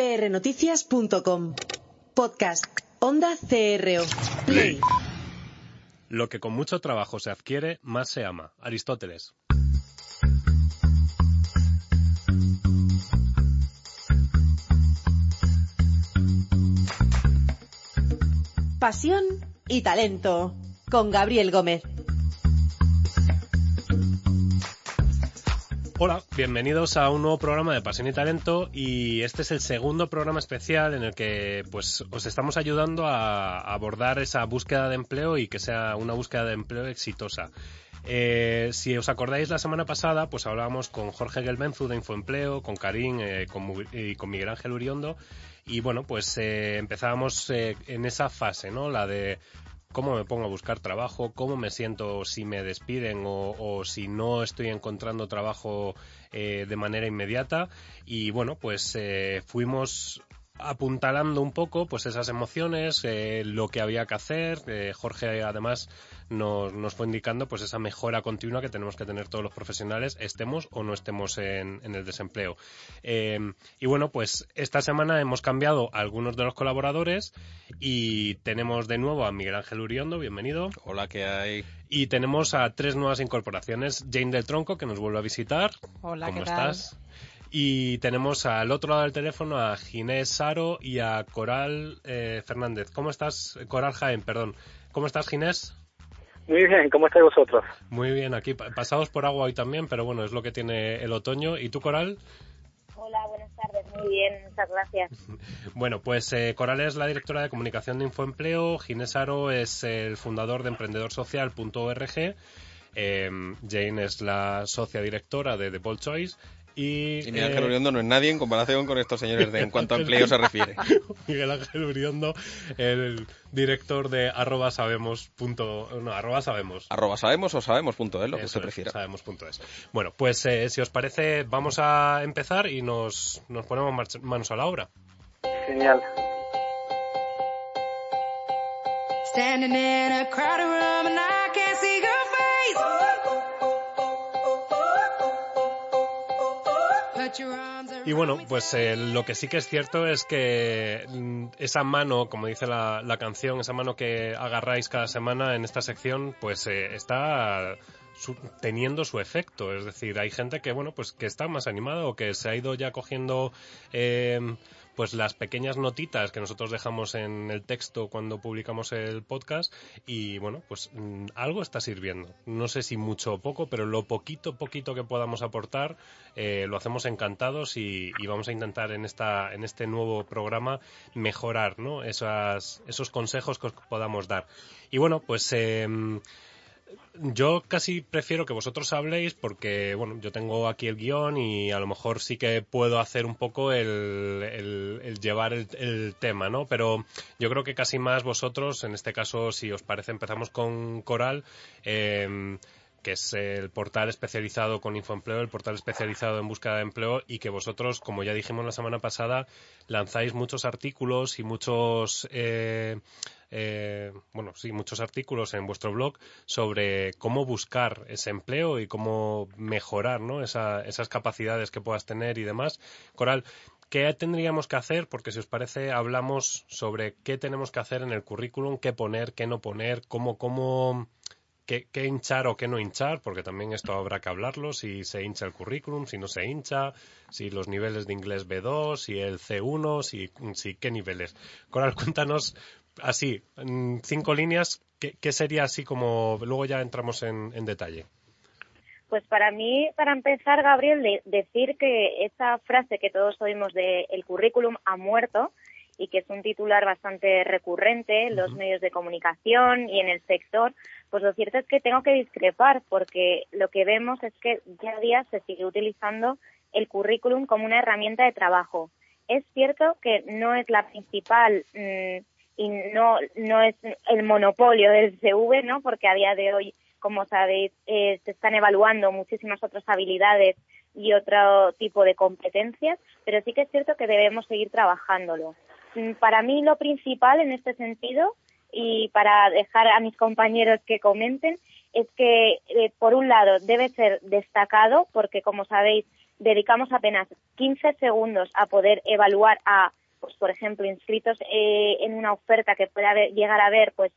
prnoticias.com. Podcast. Onda CRO. Play. Lo que con mucho trabajo se adquiere, más se ama. Aristóteles. Pasión y talento. Con Gabriel Gómez. Hola, bienvenidos a un nuevo programa de Pasión y Talento y este es el segundo programa especial en el que pues os estamos ayudando a abordar esa búsqueda de empleo y que sea una búsqueda de empleo exitosa. Eh, si os acordáis la semana pasada, pues hablábamos con Jorge Gelbenzu de Infoempleo, con Karim eh, y con Miguel Ángel Uriondo y bueno, pues eh, empezábamos eh, en esa fase, ¿no? La de cómo me pongo a buscar trabajo, cómo me siento si me despiden o, si no estoy encontrando trabajo eh, de manera inmediata. Y bueno, pues eh, fuimos apuntalando un poco pues esas emociones, eh, lo que había que hacer. Eh, Jorge además nos, nos, fue indicando pues esa mejora continua que tenemos que tener todos los profesionales, estemos o no estemos en, en el desempleo. Eh, y bueno, pues esta semana hemos cambiado algunos de los colaboradores y tenemos de nuevo a Miguel Ángel Uriondo, bienvenido. Hola, ¿qué hay? Y tenemos a tres nuevas incorporaciones. Jane del Tronco, que nos vuelve a visitar. Hola, ¿Cómo ¿qué tal? estás? Y tenemos al otro lado del teléfono a Ginés Saro y a Coral eh, Fernández. ¿Cómo estás? Coral Jaén, perdón. ¿Cómo estás, Ginés? Muy bien, ¿cómo estáis vosotros? Muy bien, aquí pasados por agua hoy también, pero bueno, es lo que tiene el otoño. ¿Y tú, Coral? Hola, buenas tardes, muy bien, muchas gracias. Bueno, pues eh, Coral es la directora de comunicación de Infoempleo, Ginés Saro es el fundador de emprendedorsocial.org, eh, Jane es la socia directora de The Bold Choice y, y Miguel Ángel Uriondo no es nadie en comparación con estos señores de en cuanto a empleo se refiere. Miguel Ángel Uriondo, el director de arroba sabemos punto, no, arroba sabemos. Arroba sabemos o sabemos punto es lo que se prefiera. Sabemos punto es. Bueno, pues eh, si os parece vamos a empezar y nos, nos ponemos manos a la obra. Genial. Standing in a crowded room and I can't see your face. Y bueno, pues eh, lo que sí que es cierto es que mm, esa mano, como dice la, la, canción, esa mano que agarráis cada semana en esta sección, pues eh, está su, teniendo su efecto. Es decir, hay gente que, bueno, pues que está más animada o que se ha ido ya cogiendo eh, pues las pequeñas notitas que nosotros dejamos en el texto cuando publicamos el podcast y bueno, pues mmm, algo está sirviendo. No sé si mucho o poco, pero lo poquito, poquito que podamos aportar eh, lo hacemos encantados y, y, vamos a intentar en esta en este nuevo programa mejorar, ¿no? Esas, esos consejos que os podamos dar. Y bueno, pues eh, yo casi prefiero que vosotros habléis porque, bueno, yo tengo aquí el guion y a lo mejor sí que puedo hacer un poco el, el, el llevar el, el, tema, ¿no? Pero yo creo que casi más vosotros, en este caso, si os parece, empezamos con Coral. Eh, que es el portal especializado con Infoempleo, el portal especializado en búsqueda de empleo y que vosotros, como ya dijimos la semana pasada, lanzáis muchos artículos y muchos eh, eh, bueno, sí, muchos artículos en vuestro blog sobre cómo buscar ese empleo y cómo mejorar ¿no? Esa, esas capacidades que puedas tener y demás. Coral, ¿qué tendríamos que hacer? Porque si os parece, hablamos sobre qué tenemos que hacer en el currículum, qué poner, qué no poner, cómo, cómo, qué, qué hinchar o qué no hinchar, porque también esto habrá que hablarlo, si se hincha el currículum, si no se hincha, si los niveles de inglés B2, si el C1, si, si qué niveles. Coral, cuéntanos así, en cinco líneas, ¿qué, ¿qué, sería así como, luego ya entramos en, en, detalle? Pues para mí, para empezar, Gabriel, de, decir que esa frase que todos oímos de el currículum ha muerto y que es un titular bastante recurrente en los uh -huh. medios de comunicación y en el sector, pues lo cierto es que tengo que discrepar porque lo que vemos es que día a día se sigue utilizando el currículum como una herramienta de trabajo. Es cierto que no es la principal mmm, y no, no es el monopolio del CV, ¿no? Porque a día de hoy, como sabéis, eh, se están evaluando muchísimas otras habilidades y otro tipo de competencias, pero sí que es cierto que debemos seguir trabajándolo. Para mí lo principal en este sentido y para dejar a mis compañeros que comenten es que, eh, por un lado, debe ser destacado porque, como sabéis, dedicamos apenas 15 segundos a poder evaluar a, pues por ejemplo, inscritos eh, en una oferta que pueda llegar a haber pues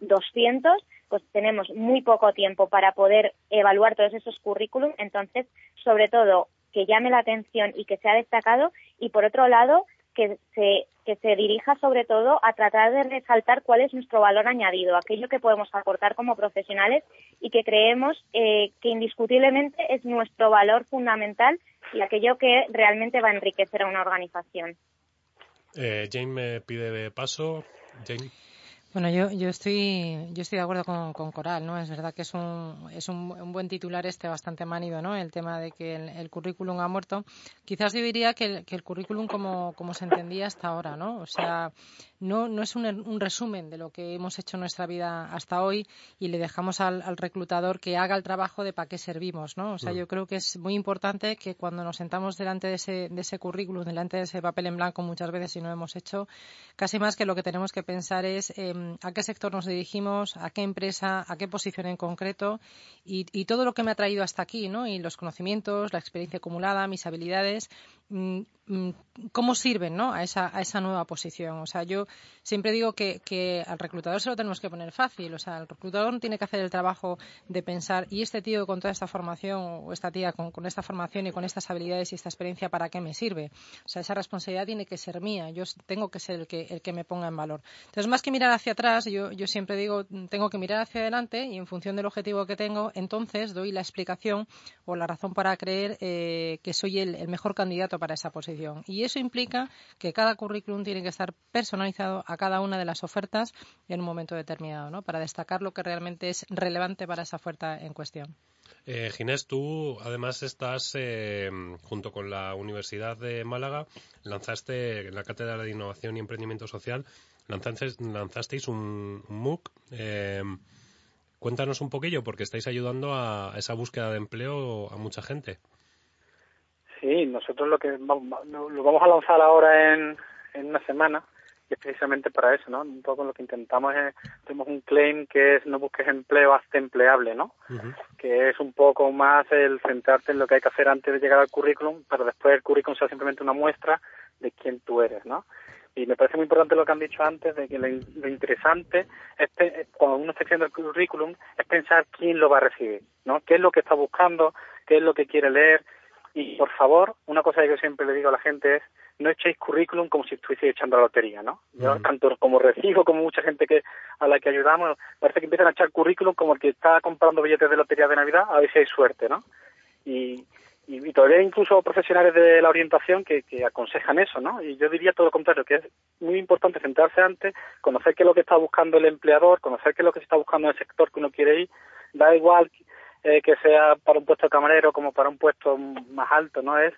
200, pues tenemos muy poco tiempo para poder evaluar todos esos currículum. Entonces, sobre todo, que llame la atención y que sea destacado. Y por otro lado, que se, que se dirija sobre todo a tratar de resaltar cuál es nuestro valor añadido, aquello que podemos aportar como profesionales y que creemos eh, que indiscutiblemente es nuestro valor fundamental y aquello que realmente va a enriquecer a una organización. Eh, Jane me pide paso. Jane. Bueno, yo, yo estoy yo estoy de acuerdo con, con Coral, ¿no? Es verdad que es un, es un, un buen titular este bastante manido, ¿no? El tema de que el, el currículum ha muerto. Quizás yo diría que el, que el currículum como, como se entendía hasta ahora, ¿no? O sea, no, no es un, un resumen de lo que hemos hecho en nuestra vida hasta hoy y le dejamos al, al reclutador que haga el trabajo de para qué servimos, ¿no? O sea, Mm. yo creo que es muy importante que cuando nos sentamos delante de ese, de ese currículum, delante de ese papel en blanco muchas veces si no lo hemos hecho, casi más que lo que tenemos que pensar es eh, a qué sector nos dirigimos, a qué empresa, a qué posición en concreto y, y todo lo que me ha traído hasta aquí, ¿no? Y los conocimientos, la experiencia acumulada, mis habilidades, mm, mm, cómo sirven, ¿no? A esa, a esa nueva posición. O sea, yo siempre digo que, que al reclutador se lo tenemos que poner fácil. O sea, el reclutador no tiene que hacer el trabajo de pensar, ¿y este tío con toda esta formación o esta tía con, con esta formación y con estas habilidades y esta experiencia para qué me sirve? O sea, esa responsabilidad tiene que ser mía. Yo tengo que ser el que, el que me ponga en valor. Entonces, más que mirar hacia atrás, yo, yo siempre digo, mm, tengo que mirar hacia adelante y en función del objetivo que tengo, entonces doy la explicación o la razón para creer eh, que soy el, el mejor candidato para esa posición. Y eso implica que cada currículum tiene que estar personalizado a cada una de las ofertas en un momento determinado, ¿no? Para destacar lo que realmente es relevante para esa oferta en cuestión. Eh, Ginés, tú además estás, eh, junto con la Universidad de Málaga, lanzaste en la Cátedra de Innovación y Emprendimiento Social, lanzasteis, lanzasteis un, un MOOC. eh, cuéntanos un poquillo, porque estáis ayudando a esa búsqueda de empleo a mucha gente. Sí, nosotros lo que vamos, lo vamos a lanzar ahora en, en una semana y es precisamente para eso, ¿no? Un poco lo que intentamos es, tenemos un claim que es no busques empleo, hazte empleable, ¿no? Que es un poco más el centrarte en lo que hay que hacer antes de llegar al currículum, pero después el currículum sea simplemente una muestra de quién tú eres, ¿no? Y me parece muy importante lo que han dicho antes, de que lo, in- lo interesante es, es cuando uno está haciendo el currículum, es pensar quién lo va a recibir, ¿no? ¿Qué es lo que está buscando? ¿Qué es lo que quiere leer? Y por favor, una cosa que yo siempre le digo a la gente es no echéis currículum como si estuvieseis echando la lotería, ¿no? Yo, tanto como recibo como mucha gente que a la que ayudamos, parece que empiezan a echar currículum como el que está comprando billetes de lotería de Navidad a ver si hay suerte, ¿no? Y, y, y todavía hay incluso profesionales de la orientación que, que aconsejan eso, ¿no? Y yo diría todo lo contrario, que es muy importante centrarse antes, conocer qué es lo que está buscando el empleador, conocer qué es lo que se está buscando en el sector que uno quiere ir, da igual eh, que sea para un puesto de camarero como para un puesto más alto, ¿no? Es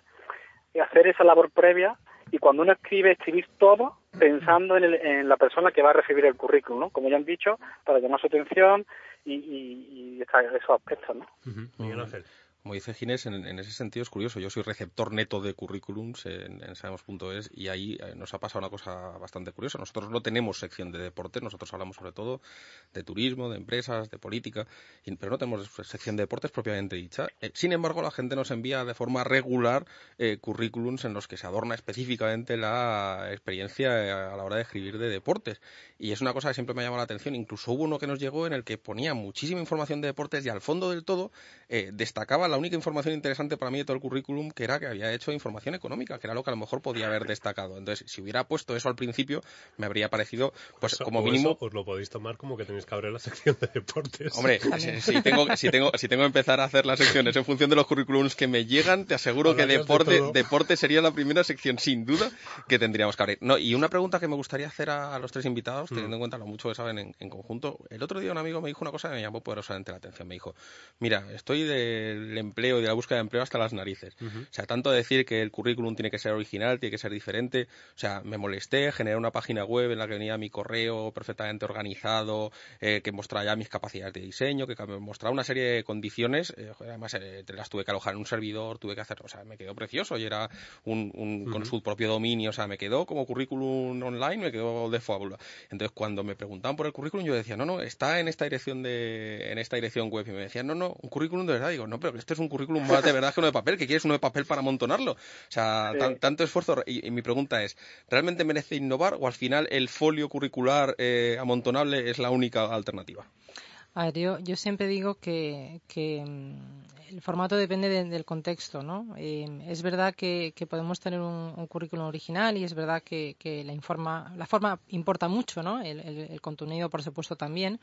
hacer esa labor previa y cuando uno escribe, escribir todo pensando en, el- en la persona que va a recibir el currículum, ¿no? Como ya han dicho, para llamar su atención y, y, esos aspectos, ¿no? Miguel Ángel. Como dice Ginés, en, ese sentido es curioso. Yo soy receptor neto de currículums en, sabemos.es y ahí eh, nos ha pasado una cosa bastante curiosa. Nosotros no tenemos sección de deportes, nosotros hablamos sobre todo de turismo, de empresas, de política, pero no tenemos sección de deportes propiamente dicha. Eh, sin embargo, la gente nos envía de forma regular eh, currículums en los que se adorna específicamente la experiencia a la hora de escribir de deportes. Y es una cosa que siempre me ha llamado la atención. Incluso hubo uno que nos llegó en el que ponía muchísima información de deportes y al fondo del todo eh, destacaba la única información interesante para mí de todo el currículum, que era que había hecho información económica, que era lo que a lo mejor podía haber destacado. Entonces, si hubiera puesto eso al principio, me habría parecido, pues Eso- como mínimo, eso os lo podéis tomar como que tenéis que abrir la sección de deportes. Hombre, si, si tengo, si, tengo, si tengo que empezar a hacer las secciones en función de los currículums que me llegan, te aseguro que Hablarías deporte, deporte sería la primera sección, sin duda, que tendríamos que abrir. No, y una pregunta que me gustaría hacer a, a los tres invitados, teniendo en cuenta lo mucho que saben en, en conjunto. El otro día un amigo me dijo una cosa que me llamó poderosamente la atención. Me dijo, mira, estoy del empleo y de la búsqueda de empleo hasta las narices. O sea, tanto decir que el currículum tiene que ser original, tiene que ser diferente. O sea, me molesté, generé una página web en la que venía mi correo perfectamente organizado, eh, que mostraba ya mis capacidades de diseño, que mostraba una serie de condiciones. eh, además, eh, las tuve que alojar en un servidor, tuve que hacer, o sea, me quedó precioso y era un, un- con su propio dominio. O sea, me quedó como currículum online, me quedó de fábula. Entonces, cuando me preguntaban por el currículum, yo decía, no, no, está en esta dirección de, en esta dirección web. Y me decían, no, no, un currículum de verdad. Digo, no, pero este es un currículum más de verdad que uno de papel, que quieres uno de papel para amontonarlo. O sea, Sí. tan- tanto esfuerzo. Y, y mi pregunta es, ¿realmente merece innovar o al final el folio curricular eh, amontonable es la única alternativa? A ver, yo, yo siempre digo que, que, mm, el formato depende de- del contexto, ¿no? Eh, es verdad que, que podemos tener un, un currículum original y es verdad que, que la, informa, la forma importa mucho, ¿no? El, el- el contenido, por supuesto, también.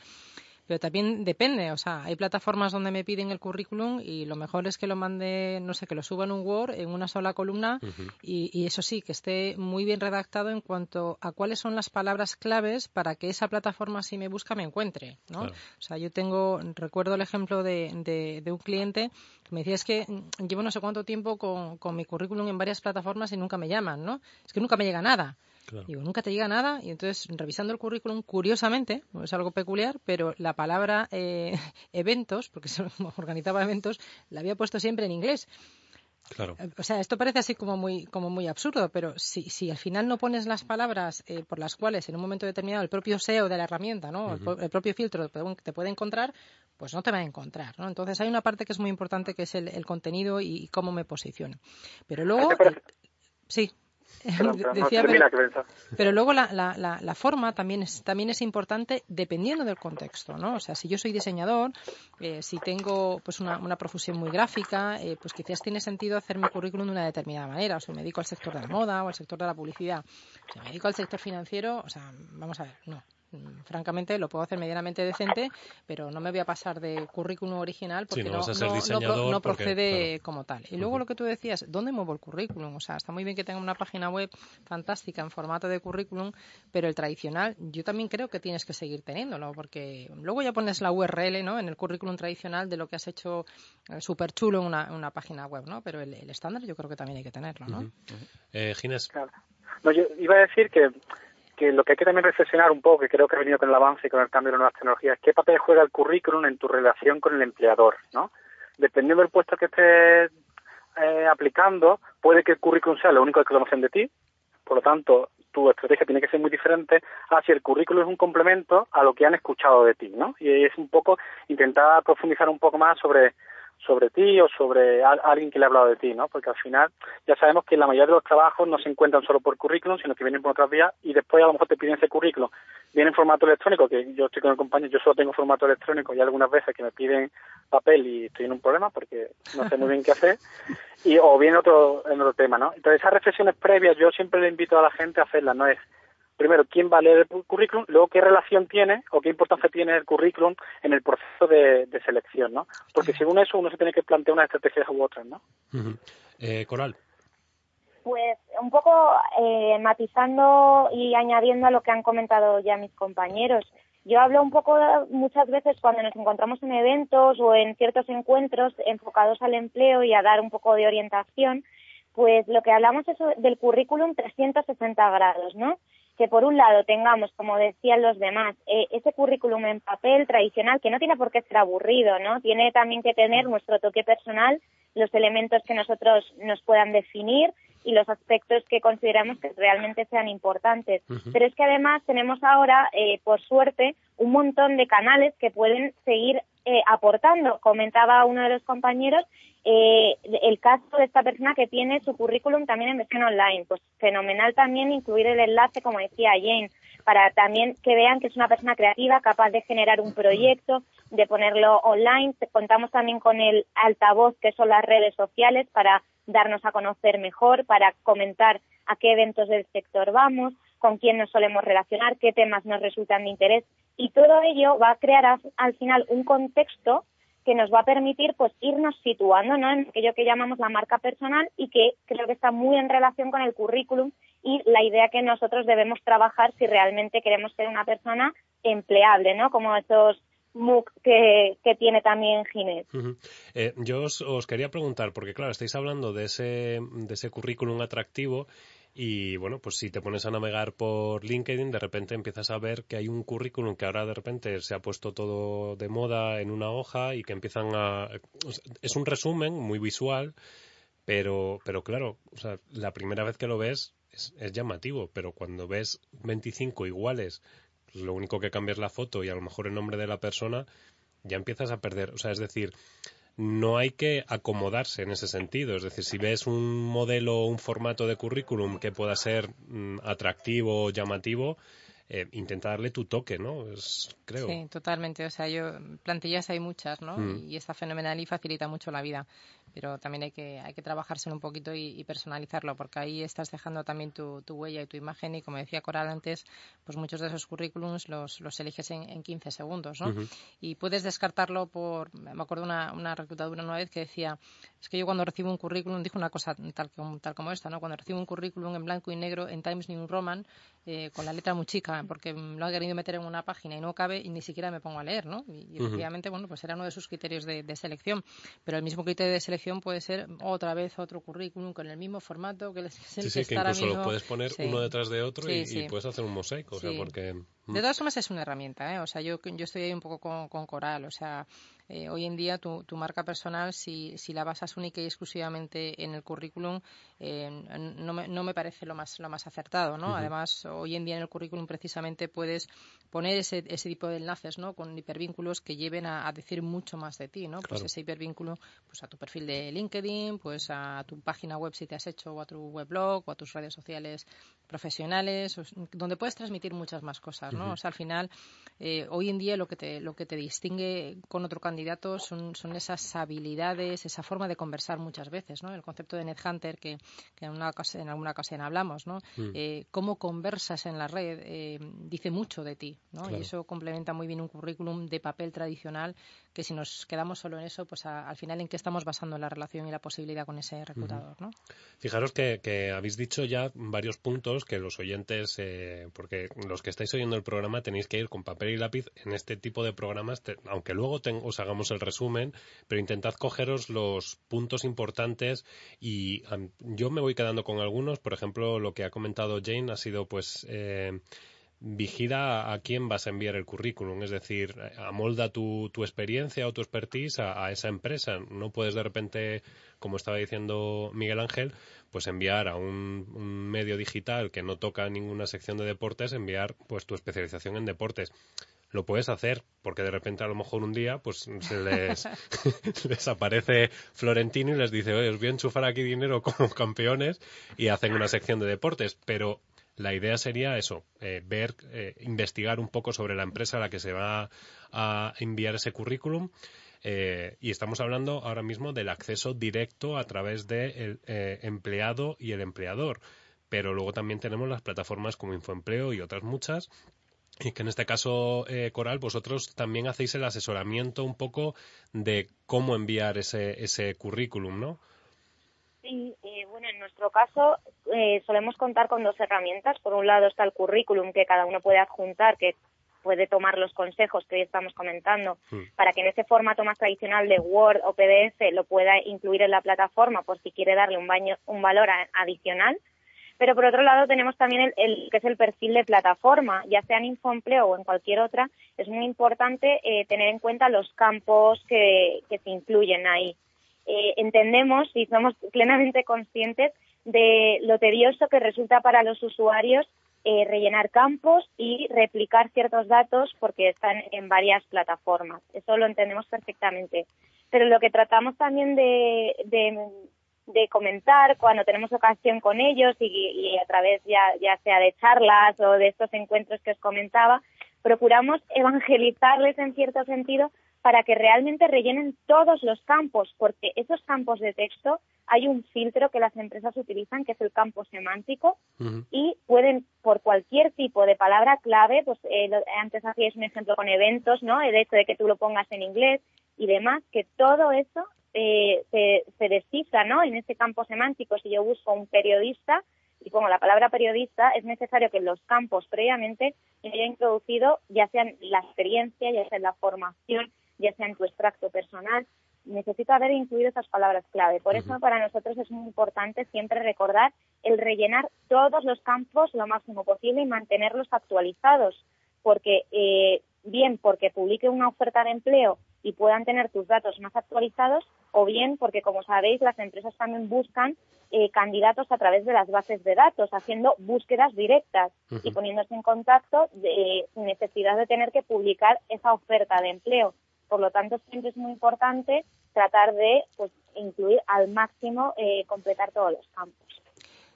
Pero también depende, o sea, hay plataformas donde me piden el currículum y lo mejor es que lo mande, no sé, que lo suba en un Word, en una sola columna y, y eso sí, que esté muy bien redactado en cuanto a cuáles son las palabras claves para que esa plataforma, si me busca, me encuentre, ¿no? Claro. O sea, yo tengo, recuerdo el ejemplo de, de, de un cliente que me decía, es que llevo no sé cuánto tiempo con, con mi currículum en varias plataformas y nunca me llaman, ¿no? Es que nunca me llega nada. Claro. Digo, nunca te llega nada. Y entonces, revisando el currículum, curiosamente, no es algo peculiar, pero la palabra eh, eventos, porque se organizaba eventos, la había puesto siempre en inglés. Claro. O sea, esto parece así como muy, como muy absurdo, pero si, si al final no pones las palabras eh, por las cuales en un momento determinado el propio SEO de la herramienta, ¿no? el, propio filtro te puede, te puede encontrar, pues no te va a encontrar, ¿no? Entonces hay una parte que es muy importante que es el, el contenido y, y cómo me posiciono. Pero luego, eh, sí. Perdón, no, Decía, termina, pero- pero luego la, la, la, la forma también es, también es importante dependiendo del contexto, ¿no? O sea, si yo soy diseñador, eh, si tengo pues una, una profusión muy gráfica, eh, pues quizás tiene sentido hacer mi currículum de una determinada manera. O sea, me dedico al sector de la moda o al sector de la publicidad. Si me dedico al sector financiero, o sea, vamos a ver, no. Mm, Francamente, lo puedo hacer medianamente decente, pero no me voy a pasar de currículum original porque Sí, no no, porque, procede claro. como tal. Y luego lo que tú decías, ¿dónde muevo el currículum? O sea, está muy bien que tenga una página web fantástica en formato de currículum, pero el tradicional yo también creo que tienes que seguir teniéndolo, porque luego ya pones la URL ¿no? en el currículum tradicional de lo que has hecho súper chulo en una, una página web, ¿no? Pero el, el estándar yo creo que también hay que tenerlo, ¿no? Eh, Ginés, Claro. No, yo iba a decir que, que lo que hay que también reflexionar un poco, que creo que ha venido con el avance y con el cambio de nuevas tecnologías, qué papel juega el currículum en tu relación con el empleador, ¿no? Dependiendo del puesto que estés eh, aplicando, puede que el currículum sea lo único que conocen de ti, por lo tanto, tu estrategia tiene que ser muy diferente a si el currículum es un complemento a lo que han escuchado de ti, ¿no? Y es un poco intentar profundizar un poco más sobre sobre ti o sobre alguien que le ha hablado de ti, ¿no? Porque al final ya sabemos que la mayoría de los trabajos no se encuentran solo por currículum, sino que vienen por otras vías y después a lo mejor te piden ese currículum. Viene en formato electrónico, que yo estoy con el compañero, yo solo tengo formato electrónico y algunas veces que me piden papel y estoy en un problema porque no sé muy bien qué hacer. Y, o viene otro, en otro tema, ¿no? Entonces esas reflexiones previas yo siempre le invito a la gente a hacerlas, ¿no? Es primero, quién va a leer el currículum, luego qué relación tiene o qué importancia tiene el currículum en el proceso de, de selección, ¿no? Porque según eso uno se tiene que plantear unas estrategias u otras, ¿no? Eh, Coral, Pues un poco eh, matizando y añadiendo a lo que han comentado ya mis compañeros. Yo hablo un poco muchas veces cuando nos encontramos en eventos o en ciertos encuentros enfocados al empleo y a dar un poco de orientación, pues lo que hablamos es del currículum 360 grados, ¿no? Que por un lado tengamos, como decían los demás, eh, ese currículum en papel tradicional que no tiene por qué ser aburrido, ¿no? Tiene también que tener nuestro toque personal, los elementos que nosotros nos puedan definir y los aspectos que consideramos que realmente sean importantes. Pero es que además tenemos ahora, eh, por suerte, un montón de canales que pueden seguir eh, aportando. Comentaba uno de los compañeros eh, el caso de esta persona que tiene su currículum también en versión online. Pues fenomenal también incluir el enlace, como decía Jane, para también que vean que es una persona creativa, capaz de generar un proyecto, de ponerlo online. Contamos también con el altavoz, que son las redes sociales, para darnos a conocer mejor, para comentar a qué eventos del sector vamos, con quién nos solemos relacionar, qué temas nos resultan de interés. Y todo ello va a crear al- al final un contexto que nos va a permitir pues irnos situando ¿no? en aquello que llamamos la marca personal y que creo que está muy en relación con el currículum y la idea que nosotros debemos trabajar si realmente queremos ser una persona empleable, ¿no? Como esos MOOC que, tiene también Ginés. Eh, yo os, quería preguntar, porque claro, estáis hablando de ese, de ese currículum atractivo y bueno, pues si te pones a navegar por LinkedIn, de repente empiezas a ver que hay un currículum que ahora de repente se ha puesto todo de moda en una hoja y que empiezan a... Es un resumen muy visual, pero, pero claro, o sea, la primera vez que lo ves es, es llamativo, pero cuando ves 25 iguales, lo único que cambia es la foto y a lo mejor el nombre de la persona, ya empiezas a perder. O sea, es decir, no hay que acomodarse en ese sentido. Es decir, si ves un modelo, un formato de currículum que pueda ser mm, atractivo, llamativo, eh, intenta darle tu toque, ¿no? Es, creo. Sí, totalmente. O sea, yo plantillas hay muchas, ¿no? Mm. Y está fenomenal y facilita mucho la vida. Pero también hay que, hay que trabajárselo un poquito y, y personalizarlo, porque ahí estás dejando también tu, tu huella y tu imagen. Y como decía Coral antes, pues muchos de esos currículums los, los eliges en, en 15 segundos, ¿no? Y puedes descartarlo por. Me acuerdo una, una reclutadora una vez que decía: es que yo cuando recibo un currículum, dijo una cosa tal como, tal como esta, ¿no? Cuando recibo un currículum en blanco y negro en Times New Roman, eh, con la letra muy chica, porque lo han querido meter en una página y no cabe y ni siquiera me pongo a leer, ¿no? Y, y efectivamente, bueno, pues era uno de sus criterios de, de selección. Pero el mismo criterio de selección puede ser otra vez otro currículum con el mismo formato que el Sí, que sí, que está ahora incluso lo puedes poner Sí. uno detrás de otro y, Sí, y sí. puedes hacer un mosaico, o sea, Sí. porque... De todas formas es una herramienta, ¿eh? O sea, yo, yo estoy ahí un poco con, con Coral. O sea, eh, hoy en día tu, tu marca personal, si, si la basas única y exclusivamente en el currículum, eh, no, me, no me parece lo más, lo más acertado, ¿no? Además, hoy en día en el currículum precisamente puedes poner ese, ese tipo de enlaces, ¿no? Con hipervínculos que lleven a, a decir mucho más de ti, ¿no? Pues ese hipervínculo pues a tu perfil de LinkedIn, pues a tu página web si te has hecho, o a tu weblog, o a tus redes sociales profesionales, donde puedes transmitir muchas más cosas, ¿no? O sea, al final, eh, hoy en día lo que te, lo que te distingue con otro candidato son, son esas habilidades, esa forma de conversar muchas veces, ¿no? El concepto de NetHunter que, que en, una ocasión, en alguna ocasión hablamos, ¿no? Mm. Eh, cómo conversas en la red eh, dice mucho de ti, ¿no? Claro. Y eso complementa muy bien un currículum de papel tradicional que si nos quedamos solo en eso, pues a- al final en qué estamos basando la relación y la posibilidad con ese reclutador, ¿no? Fijaros que, que habéis dicho ya varios puntos que los oyentes, eh, porque los que estáis oyendo el programa tenéis que ir con papel y lápiz en este tipo de programas, te- aunque luego ten- os hagamos el resumen, pero intentad cogeros los puntos importantes y yo me voy quedando con algunos. Por ejemplo, lo que ha comentado Jane ha sido pues... eh, vigila a quién vas a enviar el currículum, es decir, amolda tu, tu experiencia o tu expertise a, esa empresa. No puedes de repente, como estaba diciendo Miguel Ángel, pues enviar a un, un medio digital que no toca ninguna sección de deportes, enviar pues tu especialización en deportes. Lo puedes hacer, porque de repente a lo mejor un día pues se les, les aparece Florentino y les dice, oye, os voy a enchufar aquí dinero como campeones y hacen una sección de deportes, pero la idea sería eso, eh, ver, eh, investigar un poco sobre la empresa a la que se va a enviar ese currículum. eh, y estamos hablando ahora mismo del acceso directo a través del empleado y el empleador. Pero luego también tenemos las plataformas como Infoempleo y otras muchas. Y que en este caso, eh, Coral, vosotros también hacéis el asesoramiento un poco de cómo enviar ese, ese currículum, ¿no? Sí, eh, bueno, en nuestro caso eh, solemos contar con dos herramientas. Por un lado está el currículum que cada uno puede adjuntar, que puede tomar los consejos que hoy estamos comentando Mm. para que en ese formato más tradicional de Word o PDF lo pueda incluir en la plataforma por si quiere darle un, baño, un valor a- adicional. Pero por otro lado tenemos también el, el que es el perfil de plataforma, ya sea en Infoempleo o en cualquier otra. Es muy importante eh, tener en cuenta los campos que, que se incluyen ahí. Eh, entendemos y somos plenamente conscientes de lo tedioso que resulta para los usuarios eh, rellenar campos y replicar ciertos datos porque están en varias plataformas. Eso lo entendemos perfectamente. Pero lo que tratamos también de, comentar cuando tenemos ocasión con ellos y, y a través ya, ya sea de charlas o de estos encuentros que os comentaba, procuramos evangelizarles en cierto sentido para que realmente rellenen todos los campos, porque esos campos de texto hay un filtro que las empresas utilizan, que es el campo semántico, y pueden, por cualquier tipo de palabra clave, pues eh, lo- antes hacíais un ejemplo con eventos, ¿no? El hecho de que tú lo pongas en inglés y demás, que todo eso eh, se, se descifra, ¿no? En ese campo semántico, si yo busco un periodista y pongo la palabra periodista, es necesario que en los campos previamente haya introducido, ya sea en la experiencia, ya sea la formación, ya sea en tu extracto personal, necesito haber incluido esas palabras clave. Por eso para nosotros es muy importante siempre recordar el rellenar todos los campos lo máximo posible y mantenerlos actualizados, porque eh, bien porque publique una oferta de empleo y puedan tener tus datos más actualizados, o bien porque, como sabéis, las empresas también buscan eh, candidatos a través de las bases de datos, haciendo búsquedas directas y poniéndose en contacto de, sin necesidad de tener que publicar esa oferta de empleo. Por lo tanto, siempre es muy importante tratar de pues, incluir al máximo, eh, completar todos los campos.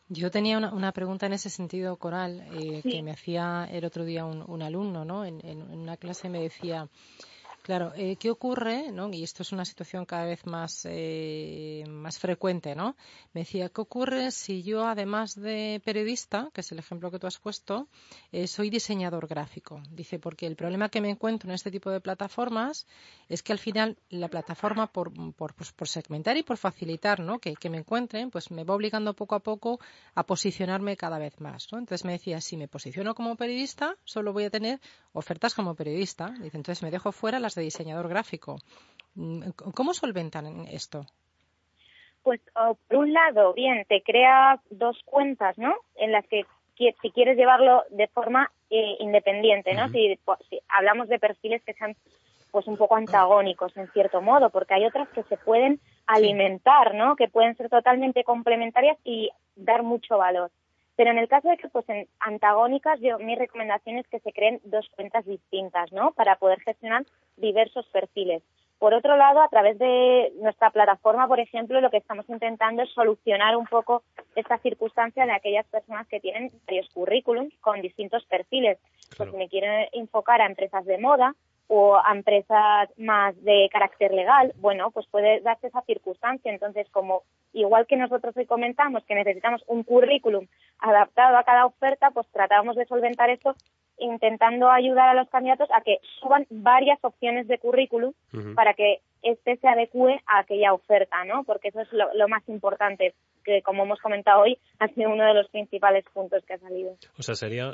Yo tenía una, una, pregunta en ese sentido, Coral, eh, sí. que me hacía el otro día un, un alumno, ¿no? En, en, en, una clase me decía, Claro, eh, ¿qué ocurre? ¿no? Y esto es una situación cada vez más, eh, más frecuente, ¿no? Me decía, ¿qué ocurre si yo, además de periodista, que es el ejemplo que tú has puesto, eh, soy diseñador gráfico? Dice, porque el problema que me encuentro en este tipo de plataformas es que al final la plataforma, por, por, pues, por segmentar y por facilitar ¿no? que, que, me encuentren, pues me va obligando poco a poco a posicionarme cada vez más. ¿no? Entonces me decía, si me posiciono como periodista, solo voy a tener ofertas como periodista. Dice, entonces me dejo fuera las de diseñador gráfico. Mm, ¿Cómo solventan esto? Pues oh, por un lado, bien, te creas dos cuentas, ¿no? En las que si quieres llevarlo de forma eh, independiente, ¿no? Uh -huh. si, si, hablamos de perfiles que sean pues un poco antagónicos en cierto modo, porque hay otras que se pueden alimentar, ¿no? Que pueden ser totalmente complementarias y dar mucho valor. Pero en el caso de que fuesen antagónicas, yo, mi recomendación es que se creen dos cuentas distintas, ¿no? Para poder gestionar diversos perfiles. Por otro lado, a través de nuestra plataforma, por ejemplo, lo que estamos intentando es solucionar un poco esta circunstancia de aquellas personas que tienen varios currículums con distintos perfiles. Claro. Pues si me quieren enfocar a empresas de moda, o a empresas más de carácter legal, bueno, pues puede darse esa circunstancia. Entonces, como igual que nosotros hoy comentamos que necesitamos un currículum adaptado a cada oferta, pues tratamos de solventar esto intentando ayudar a los candidatos a que suban varias opciones de currículum uh -huh. para que este se adecue a aquella oferta, ¿no? Porque eso es lo, lo, más importante, que como hemos comentado hoy, ha sido uno de los principales puntos que ha salido. O sea, sería,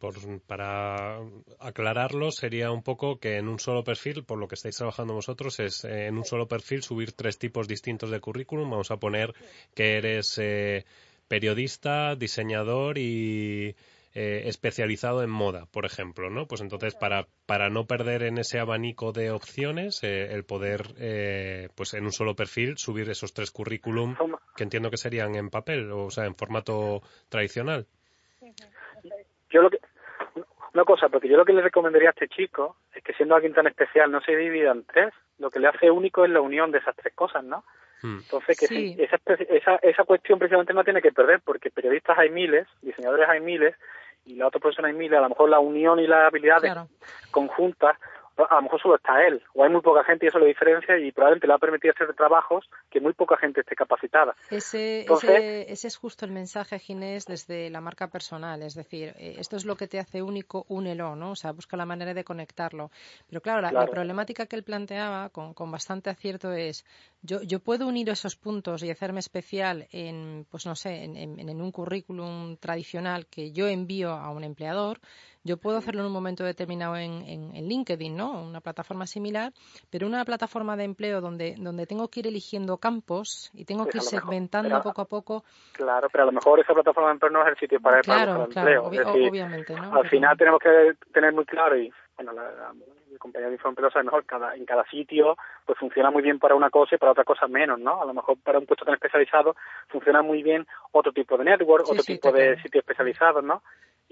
por, para aclararlo, sería un poco que en un solo perfil, por lo que estáis trabajando vosotros, es eh, en un solo perfil subir tres tipos distintos de currículum. Vamos a poner que eres eh, periodista, diseñador y eh, especializado en moda, por ejemplo, ¿no? Pues entonces para, para no perder en ese abanico de opciones, eh, el poder, eh, pues en un solo perfil, subir esos tres currículum que entiendo que serían en papel, o sea, en formato tradicional. Yo lo que, una cosa, porque yo lo que le recomendaría a este chico es que siendo alguien tan especial no se divida en tres, lo que le hace único es la unión de esas tres cosas, ¿no? Entonces, que sí. esa, esa, esa cuestión precisamente no tiene que perder, porque periodistas hay miles, diseñadores hay miles, y la otra persona hay miles, a lo mejor la unión y las habilidades claro. conjuntas, a lo mejor solo está él, o hay muy poca gente y eso lo diferencia y probablemente le va a permitir hacer trabajos que muy poca gente esté capacitada. Ese, Entonces, ese, ese es justo el mensaje, Ginés, desde la marca personal, es decir, eh, esto es lo que te hace único, únelo, ¿no? O sea, busca la manera de conectarlo. Pero claro, la, claro. la problemática que él planteaba con, con bastante acierto es, yo, yo puedo unir esos puntos y hacerme especial en, pues no sé, en, en, en un currículum tradicional que yo envío a un empleador, yo puedo hacerlo en un momento determinado en, en, LinkedIn, ¿no? Una plataforma similar, pero una plataforma de empleo donde, donde tengo que ir eligiendo campos y tengo pues que ir segmentando mejor, poco a poco. Claro, pero a lo mejor esa plataforma de empleo no es el sitio para, claro, para claro, empleo. Obvi es decir, obviamente, ¿no? Al pero... final tenemos que tener muy claro y, bueno, la, la, la compañía de Infoempleo sabe mejor, cada, en cada sitio pues funciona muy bien para una cosa y para otra cosa menos, ¿no? A lo mejor para un puesto tan especializado funciona muy bien otro tipo de network, sí, otro sí, tipo de claro. sitios especializados, ¿no?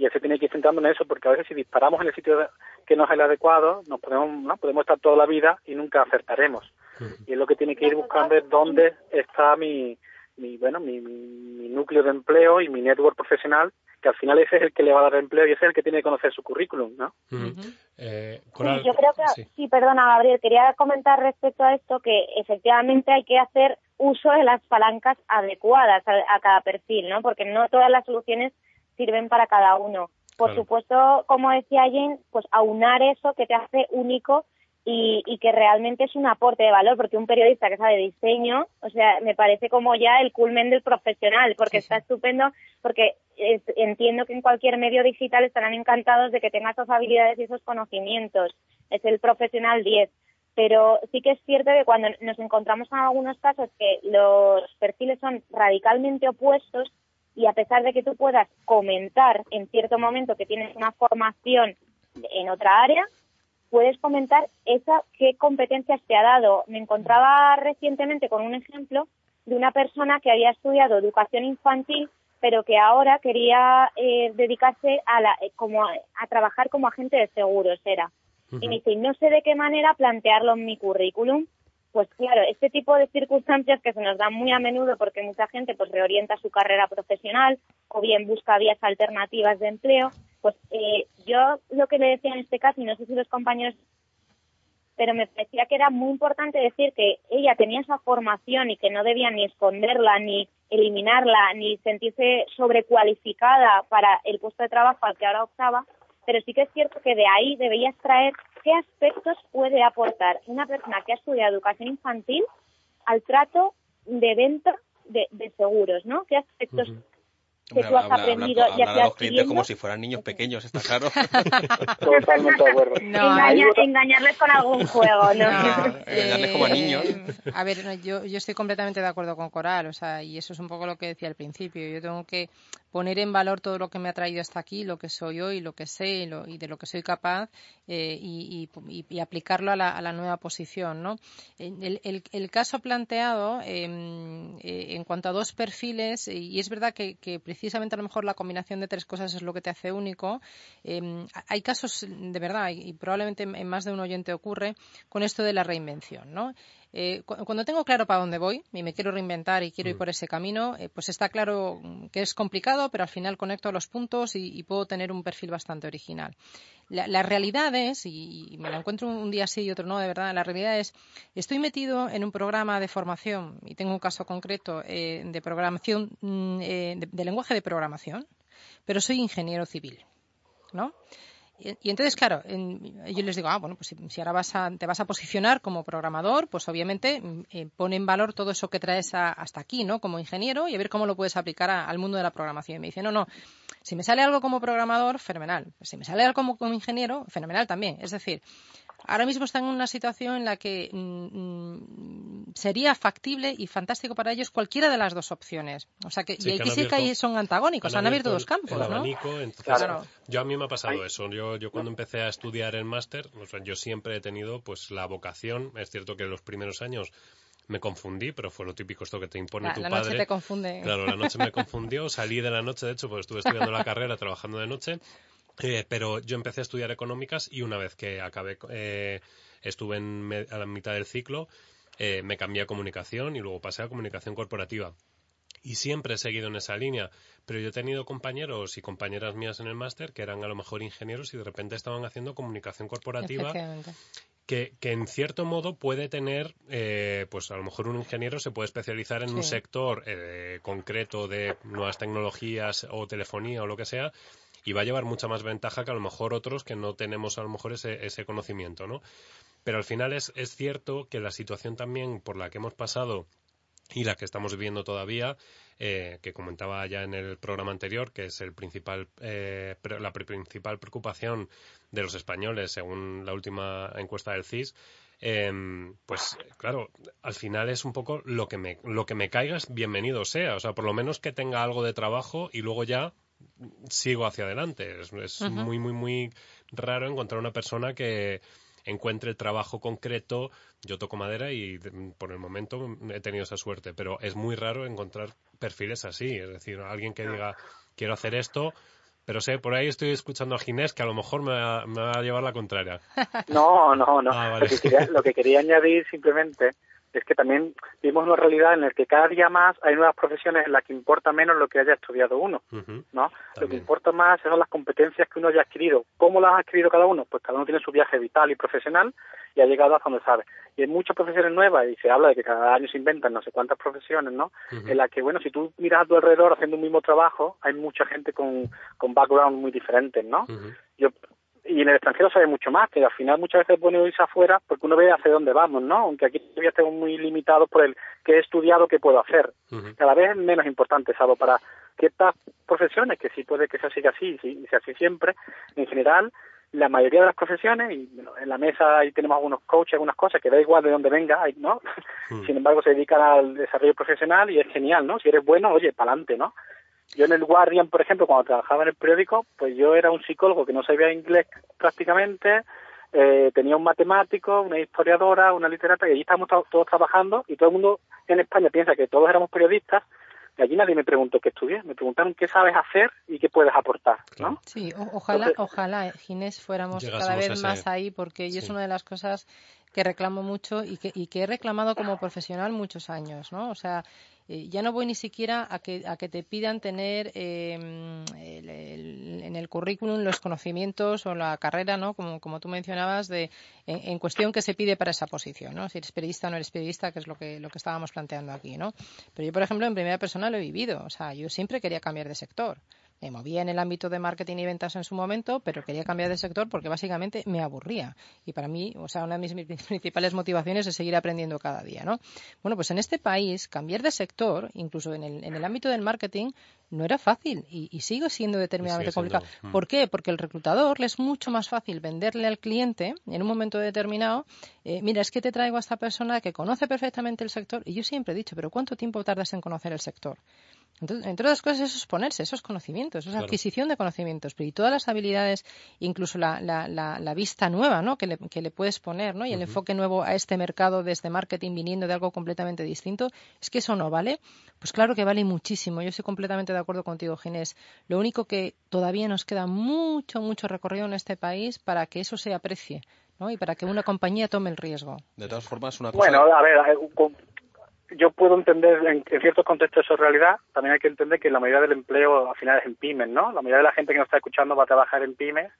y él se tiene que ir centrando en eso porque a veces si disparamos en el sitio que no es el adecuado nos podemos no podemos estar toda la vida y nunca acertaremos y es lo que tiene que ir buscando es dónde está mi mi bueno mi, mi, núcleo de empleo y mi network profesional que al final ese es el que le va a dar empleo y ese es el que tiene que conocer su currículum ¿no? Uh -huh. eh, Coral, sí, yo creo que sí. sí perdona Gabriel quería comentar respecto a esto que efectivamente hay que hacer uso de las palancas adecuadas a, a cada perfil no porque no todas las soluciones sirven para cada uno. Por claro. supuesto, como decía Jane, pues aunar eso que te hace único y, y, que realmente es un aporte de valor, porque un periodista que sabe diseño, o sea, me parece como ya el culmen del profesional, porque sí, está estupendo, porque es, entiendo que en cualquier medio digital estarán encantados de que tenga esas habilidades y esos conocimientos. Es el profesional 10 pero sí que es cierto que cuando nos encontramos en algunos casos que los perfiles son radicalmente opuestos, y a pesar de que tú puedas comentar en cierto momento que tienes una formación en otra área, puedes comentar esa qué competencias te ha dado. Me encontraba recientemente con un ejemplo de una persona que había estudiado educación infantil, pero que ahora quería eh, dedicarse a, la, eh, como a, a, trabajar como agente de seguros, era. Y me dice, no sé de qué manera plantearlo en mi currículum. Pues claro, este tipo de circunstancias que se nos dan muy a menudo porque mucha gente pues reorienta su carrera profesional o bien busca vías alternativas de empleo, pues eh, yo lo que le decía en este caso, y no sé si los compañeros pero me parecía que era muy importante decir que ella tenía esa formación y que no debía ni esconderla, ni eliminarla, ni sentirse sobrecualificada para el puesto de trabajo al que ahora optaba, pero sí que es cierto que de ahí debería extraer qué aspectos puede aportar una persona que ha estudiado educación infantil al trato de venta de seguros, ¿no? ¿Qué aspectos que tú has Habla- aprendido hablar- ya hablar a los clientes como si fueran niños pequeños, está claro. Totalmente de acuerdo. No, Engaña- engañarles con algún juego, ¿no? No, Engañarles como a niños. A ver, no, yo, yo estoy completamente de acuerdo con Coral, o sea, y eso es un poco lo que decía al principio. Yo tengo que poner en valor todo lo que me ha traído hasta aquí, lo que soy hoy, lo que sé y, de lo que soy capaz eh, y, aplicarlo a la, nueva posición, ¿no? El, caso planteado em, eh, en cuanto a dos perfiles, y es verdad que, que precisamente a lo mejor la combinación de tres cosas es lo que te hace único. em, hay casos de verdad, y probablemente en más de un oyente ocurre, con esto de la reinvención, ¿no? Eh, cu- cuando tengo claro para dónde voy y me quiero reinventar y quiero ir por ese camino, eh, pues está claro mm, que es complicado, pero al final conecto los puntos y, y puedo tener un perfil bastante original. La, la realidad es, y, y me la encuentro un día sí y otro no, de verdad, la realidad es, estoy metido en un programa de formación y tengo un caso concreto eh, de programación, mm, eh, de, de lenguaje de programación, pero soy ingeniero civil, ¿no? Y, y entonces, claro, en- yo les digo, ah, bueno, pues si, si ahora vas a, te vas a posicionar como programador, pues obviamente mm, eh, pone en valor todo eso que traes a- hasta aquí, ¿no? Como ingeniero y a ver cómo lo puedes aplicar a- al mundo de la programación. Y me dice, no, no, si me sale algo como programador, fenomenal. Si me sale algo como, como ingeniero, fenomenal también. Es decir, ahora mismo están en una situación en la que mm, mm, sería factible y fantástico para ellos cualquiera de las dos opciones. O sea que, Sí, y que aquí han sí que son antagónicos, han, abierto dos el- campos, el ¿no? abanico, entonces, Claro. yo a mí me ha pasado Ay. eso. Yo, yo cuando empecé a estudiar el máster, o sea, yo siempre he tenido pues la vocación. Es cierto que en los primeros años me confundí, pero fue lo típico esto que te impone La, tu la padre. noche te confunde. Claro, la noche me confundió, salí de la noche, de hecho, porque estuve estudiando la carrera, trabajando de noche, eh, pero yo empecé a estudiar económicas y una vez que acabé, eh, estuve en me- a la mitad del ciclo, eh, me cambié a comunicación y luego pasé a comunicación corporativa. Y siempre he seguido en esa línea, pero yo he tenido compañeros y compañeras mías en el máster que eran a lo mejor ingenieros y de repente estaban haciendo comunicación corporativa que, que en cierto modo puede tener, eh, pues a lo mejor un ingeniero se puede especializar en un sector eh, concreto de nuevas tecnologías o telefonía o lo que sea y va a llevar mucha más ventaja que a lo mejor otros que no tenemos a lo mejor ese, ese conocimiento, ¿no? Pero al final es, es cierto que la situación también por la que hemos pasado y la que estamos viviendo todavía, eh, que comentaba ya en el programa anterior, que es el principal, eh, la principal preocupación de los españoles, según la última encuesta del CIS, em, pues claro, al final es un poco lo que me, lo que me caiga es bienvenido sea, o sea, por lo menos que tenga algo de trabajo y luego ya sigo hacia adelante. Es, muy, muy, muy raro encontrar una persona que encuentre trabajo concreto. Yo toco madera y de- por el momento he tenido esa suerte, pero es muy raro encontrar perfiles así. Es decir, alguien que diga, quiero hacer esto, pero sé, por ahí estoy escuchando a Ginés que a lo mejor me va, me va a llevar la contraria. No, no, no. Ah, vale. lo, que quería, lo que quería añadir simplemente es que también vivimos una realidad en la que cada día más hay nuevas profesiones en las que importa menos lo que haya estudiado uno. ¿no? Lo que importa más son las competencias que uno haya adquirido. ¿Cómo las ha adquirido cada uno? Pues cada uno tiene su viaje vital y profesional y ha llegado hasta donde sabe. Y hay muchas profesiones nuevas y se habla de que cada año se inventan no sé cuántas profesiones, ¿no? En las que, bueno, si tú miras a tu alrededor haciendo un mismo trabajo, hay mucha gente con, con backgrounds muy diferentes, ¿no? Yo y en el extranjero sabe mucho más, que al final muchas veces es bueno irse afuera porque uno ve hacia dónde vamos, ¿no? Aunque aquí todavía estamos muy limitados por el que he estudiado, qué puedo hacer. Cada vez es menos importante, salvo para ciertas profesiones, que sí puede que se siga así, y sea así siempre. En general, la mayoría de las profesiones, y bueno, en la mesa ahí tenemos algunos coaches, algunas cosas, que da igual de dónde venga, ¿no? Mm. Sin embargo, se dedican al desarrollo profesional y es genial, ¿no? Si eres bueno, oye, para adelante, ¿no? Yo en el Guardian, por ejemplo, cuando trabajaba en el periódico, pues yo era un psicólogo que no sabía inglés prácticamente, eh, tenía un matemático, una historiadora, una literata, y allí estábamos to- todos trabajando y todo el mundo en España piensa que todos éramos periodistas, Y allí nadie me preguntó qué estudié, me preguntaron qué sabes hacer y qué puedes aportar, ¿no? Sí, o- ojalá, Entonces- ojalá, eh, Ginés, fuéramos cada vez ese- más ahí, porque yo es una de las cosas que reclamo mucho y que, y que he reclamado como profesional muchos años, ¿no? O sea, eh, ya no voy ni siquiera a que, a que te pidan tener eh, el- en el currículum los conocimientos o la carrera, ¿no? Como, como tú mencionabas, de, en, en cuestión que se pide para esa posición, ¿no? Si eres periodista o no eres periodista, que es lo que, lo que estábamos planteando aquí, ¿no? Pero yo, por ejemplo, en primera persona lo he vivido. O sea, yo siempre quería cambiar de sector. Me movía en el ámbito de marketing y ventas en su momento, pero quería cambiar de sector porque básicamente me aburría. Y para mí, o sea, una de mis principales motivaciones es seguir aprendiendo cada día, ¿no? Bueno, pues en este país, cambiar de sector, incluso en el, en el ámbito del marketing, no era fácil y, y sigue siendo determinadamente complicado. mm. ¿Por qué? Porque el reclutador le es mucho más fácil venderle al cliente en un momento determinado, eh, mira, es que te traigo a esta persona que conoce perfectamente el sector. Y yo siempre he dicho, pero ¿cuánto tiempo tardas en conocer el sector? Entonces, entre otras cosas, eso es ponerse, esos conocimientos, esa Claro. adquisición de conocimientos, pero y todas las habilidades, incluso la, la, la, la vista nueva ¿no? que, le, que le puedes poner, ¿no? y el enfoque nuevo a este mercado desde marketing viniendo de algo completamente distinto, es que eso no vale. Pues claro que vale muchísimo. Yo estoy completamente de acuerdo contigo, Ginés. Lo único que todavía nos queda mucho, mucho recorrido en este país para que eso se aprecie. ¿no? y para que una compañía tome el riesgo. De todas formas, una cosa... Bueno, a ver, yo puedo entender en, en ciertos contextos eso es realidad. También hay que entender que la mayoría del empleo al final es en pymes, ¿no? La mayoría de la gente que nos está escuchando va a trabajar en pymes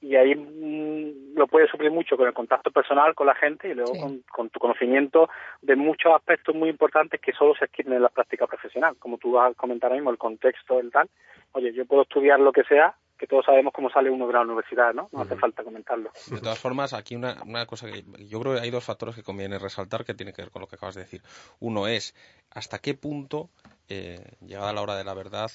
y ahí mm, lo puedes suplir mucho con el contacto personal con la gente y luego Sí. con, con tu conocimiento de muchos aspectos muy importantes que solo se adquieren en la práctica profesional. Como tú vas a comentar ahora mismo, el contexto, el tal. Oye, yo puedo estudiar lo que sea, que todos sabemos cómo sale uno de la universidad, ¿no? No hace falta comentarlo. De todas formas, aquí una, una cosa que yo creo que hay dos factores que conviene resaltar que tiene que ver con lo que acabas de decir. Uno es hasta qué punto, eh, llegada la hora de la verdad,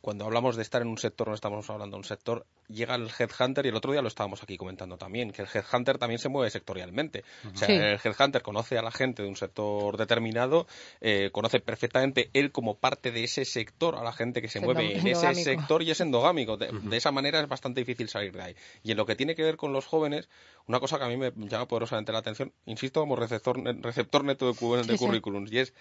cuando hablamos de estar en un sector, no estamos hablando de un sector, llega el headhunter y el otro día lo estábamos aquí comentando también, que el headhunter también se mueve sectorialmente. O sea, Sí. el headhunter conoce a la gente de un sector determinado, eh, conoce perfectamente él como parte de ese sector a la gente que se Es mueve en ese sector y es endogámico. De, de esa manera es bastante difícil salir de ahí. Y en lo que tiene que ver con los jóvenes, una cosa que a mí me llama poderosamente la atención, insisto, como receptor, receptor neto de, cu- de Sí, sí. currículums, y es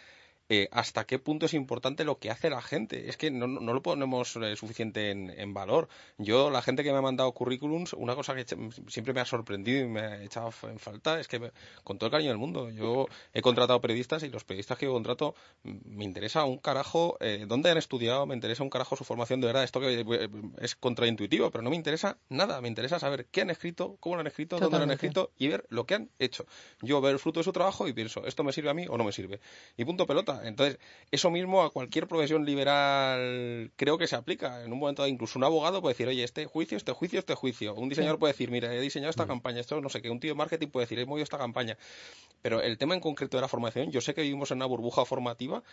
eh, hasta qué punto es importante lo que hace la gente. Es que no, lo ponemos eh, suficiente en, en valor. Yo, la gente que me ha mandado currículums, una cosa que siempre me ha sorprendido y me ha echado en falta es que, me- con todo el cariño del mundo, yo he contratado periodistas y los periodistas que yo contrato mm, me interesa un carajo eh, dónde han estudiado, me interesa un carajo su formación de verdad. Esto que eh, es contraintuitivo, pero no me interesa nada. Me interesa saber qué han escrito, cómo lo han escrito, dónde lo han escrito y ver lo que han hecho. Yo ver el fruto de su trabajo y pienso, ¿esto me sirve a mí o no me sirve? Y punto pelota. Entonces, eso mismo a cualquier profesión liberal creo que se aplica. En un momento dado, incluso un abogado puede decir, oye, este juicio, este juicio, este juicio. Un diseñador puede decir, mira, he diseñado esta campaña, esto no sé qué. Un tío de marketing puede decir, he movido esta campaña. Pero el tema en concreto de la formación, yo sé que vivimos en una burbuja formativa.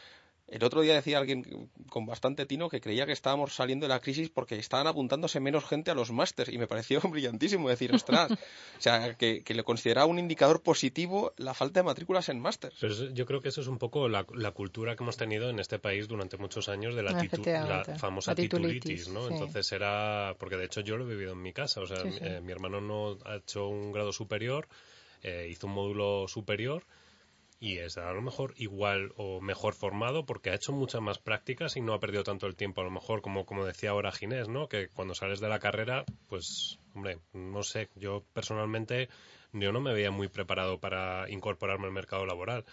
El otro día decía alguien con bastante tino que creía que estábamos saliendo de la crisis porque estaban apuntándose menos gente a los másters y me pareció brillantísimo decir, ostras, o sea, que, que le consideraba un indicador positivo la falta de matrículas en másters. Yo creo que eso es un poco la, la cultura que hemos tenido en este país durante muchos años de la, la famosa La titulitis, titulitis, ¿no? sí. Entonces era... Porque de hecho yo lo he vivido en mi casa. O sea, Sí, sí. eh, mi hermano no ha hecho un grado superior, eh, hizo un módulo superior y es a lo mejor igual o mejor formado porque ha hecho muchas más prácticas y no ha perdido tanto el tiempo. A lo mejor, como, como decía ahora Ginés, ¿no? Que cuando sales de la carrera, pues, hombre, no sé, yo personalmente yo no me veía muy preparado para incorporarme al mercado laboral.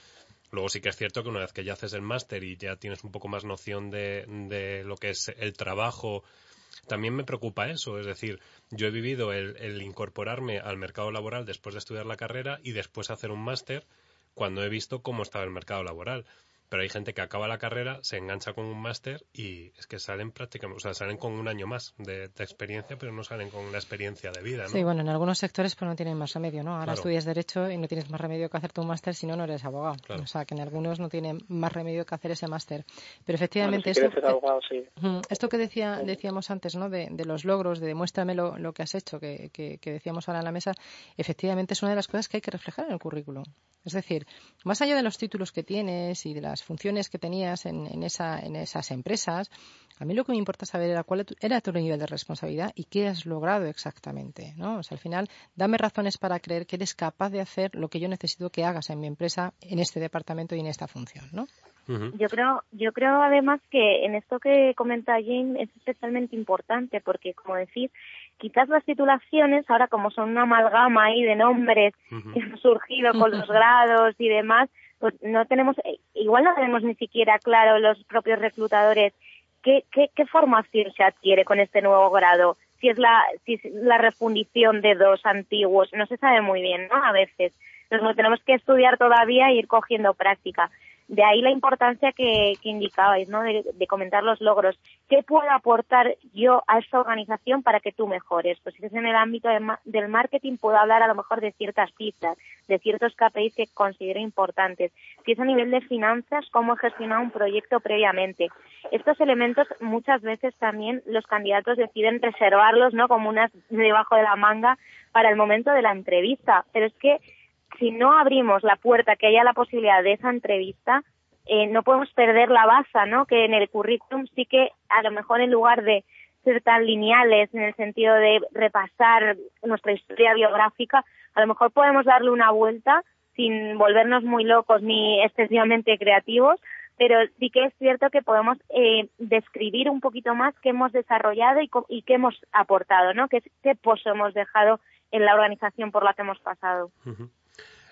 Luego sí que es cierto que una vez que ya haces el máster y ya tienes un poco más noción de, lo que es el trabajo, también me preocupa eso. Es decir, yo he vivido el incorporarme al mercado laboral después de estudiar la carrera y después hacer un máster cuando he visto cómo estaba el mercado laboral. Pero hay gente que acaba la carrera, se engancha con un máster y es que salen prácticamente, o sea, salen con un año más de, de experiencia, pero no salen con la experiencia de vida, ¿no? Sí, bueno, en algunos sectores pues no tienen más remedio, ¿no? Ahora Claro. estudias Derecho y no tienes más remedio que hacer tu máster si no, no eres abogado. Claro. O sea, que en algunos no tienen más remedio que hacer ese máster. Pero Bueno, efectivamente si esto... ser abogado, sí. Esto que decía, decíamos antes, ¿no? De, de los logros, de demuéstrame lo, lo que has hecho, que, que- que decíamos ahora en la mesa, efectivamente es una de las cosas que hay que reflejar en el currículum. Es decir, más allá de los títulos que tienes y de las funciones que tenías en, en esa, en esas empresas, A mí lo que me importa saber era cuál era tu nivel de responsabilidad y qué has logrado exactamente, ¿no? O sea, al final, dame razones para creer que eres capaz de hacer lo que yo necesito que hagas en mi empresa, en este departamento y en esta función, ¿no? Yo creo, yo creo además que en esto que comenta Jane es especialmente importante porque, como decís, quizás las titulaciones ahora como son una amalgama ahí de nombres que han surgido con los grados y demás, pues no tenemos, eh, igual no tenemos ni siquiera claro los propios reclutadores qué, qué, qué formación se adquiere con este nuevo grado, si es la, si es la refundición de dos antiguos, no se sabe muy bien, ¿no? A veces. Entonces lo tenemos que estudiar todavía e ir cogiendo práctica. De ahí la importancia que, que indicabais, ¿no? De, de, comentar los logros. ¿Qué puedo aportar yo a esta organización para que tú mejores? Pues si es en el ámbito de, del marketing, puedo hablar a lo mejor de ciertas cifras, de ciertos KPIs que considero importantes. Si es a nivel de finanzas, cómo he gestionado un proyecto previamente. Estos elementos muchas veces también los candidatos deciden reservarlos, ¿no? Como unas debajo de la manga para el momento de la entrevista. Pero es que si no abrimos la puerta, que haya la posibilidad de esa entrevista, eh, no podemos perder la base, ¿no? Que en el currículum sí que a lo mejor en lugar de ser tan lineales en el sentido de repasar nuestra historia biográfica, a lo mejor podemos darle una vuelta sin volvernos muy locos ni excesivamente creativos, pero sí que es cierto que podemos eh, describir un poquito más qué hemos desarrollado y, y qué hemos aportado, ¿no? Qué, qué pozo hemos dejado en la organización por la que hemos pasado.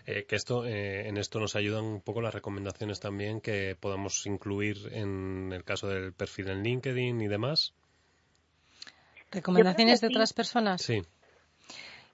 Eh, que esto, eh, en esto nos ayudan un poco las recomendaciones también que podamos incluir en el caso del perfil en LinkedIn y demás. ¿Recomendaciones de sí. otras personas? Sí.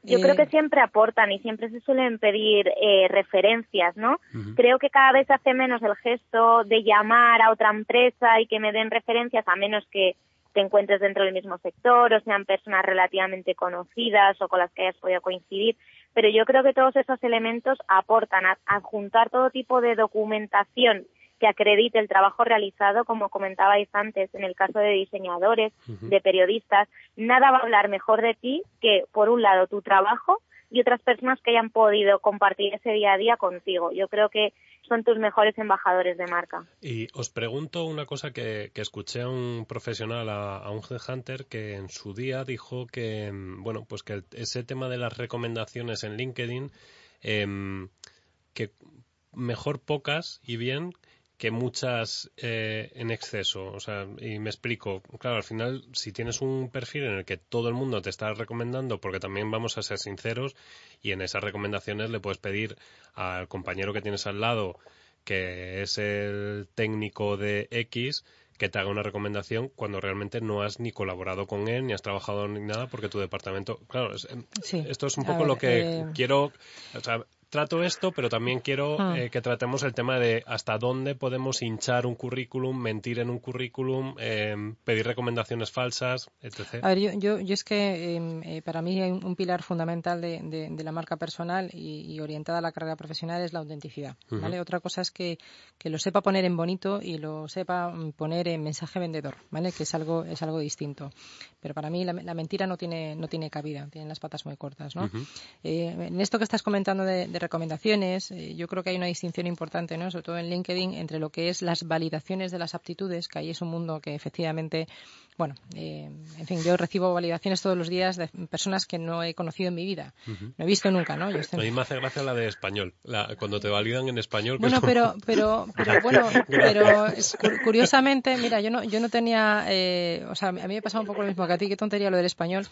Yo eh... creo que siempre aportan y siempre se suelen pedir eh, referencias, ¿no? Uh -huh. Creo que cada vez hace menos el gesto de llamar a otra empresa y que me den referencias, a menos que te encuentres dentro del mismo sector o sean personas relativamente conocidas o con las que hayas podido coincidir. Pero yo creo que todos esos elementos aportan a adjuntar todo tipo de documentación que acredite el trabajo realizado, como comentabais antes, en el caso de diseñadores, uh -huh. de periodistas. Nada va a hablar mejor de ti que, por un lado, tu trabajo y otras personas que hayan podido compartir ese día a día contigo. Yo creo que son tus mejores embajadores de marca. Y os pregunto una cosa que, que escuché a un profesional, a, un headhunter, que en su día dijo que, bueno, pues que ese tema de las recomendaciones en LinkedIn, eh, que mejor pocas y bien que muchas eh, en exceso. O sea, y me explico. Claro, al final, si tienes un perfil en el que todo el mundo te está recomendando, porque también vamos a ser sinceros, y en esas recomendaciones le puedes pedir al compañero que tienes al lado, que es el técnico de X, que te haga una recomendación cuando realmente no has ni colaborado con él, ni has trabajado ni nada, porque tu departamento. Claro, es, sí. esto es un poco ver, lo que eh... quiero. O sea, trato esto, pero también quiero mm. eh, que tratemos el tema de hasta dónde podemos hinchar un currículum, mentir en un currículum, eh, pedir recomendaciones falsas, etc. A ver, yo, yo, yo es que eh, para mí hay un pilar fundamental de, de, de la marca personal y, y, orientada a la carrera profesional es la autenticidad. Uh -huh. ¿vale? Otra cosa es que, que, lo sepa poner en bonito y lo sepa poner en mensaje vendedor, ¿vale? que es algo, es algo distinto. Pero para mí la, la mentira no tiene, no tiene cabida, tienen las patas muy cortas. ¿no? Uh -huh. en esto que estás comentando de, de recomendaciones, eh, yo creo que hay una distinción importante, ¿no? sobre todo en LinkedIn, entre lo que es las validaciones de las aptitudes, que ahí es un mundo que efectivamente, bueno, eh, en fin, yo recibo validaciones todos los días de personas que no he conocido en mi vida, uh -huh. no he visto nunca, ¿no? Yo estoy... A mí me hace gracia la de español, la, cuando te validan en español. Bueno, pero, pero, pero, bueno, pero curiosamente, mira, yo no, yo no tenía, eh, o sea, a mí me pasaba un poco lo mismo que a ti, qué tontería lo del español,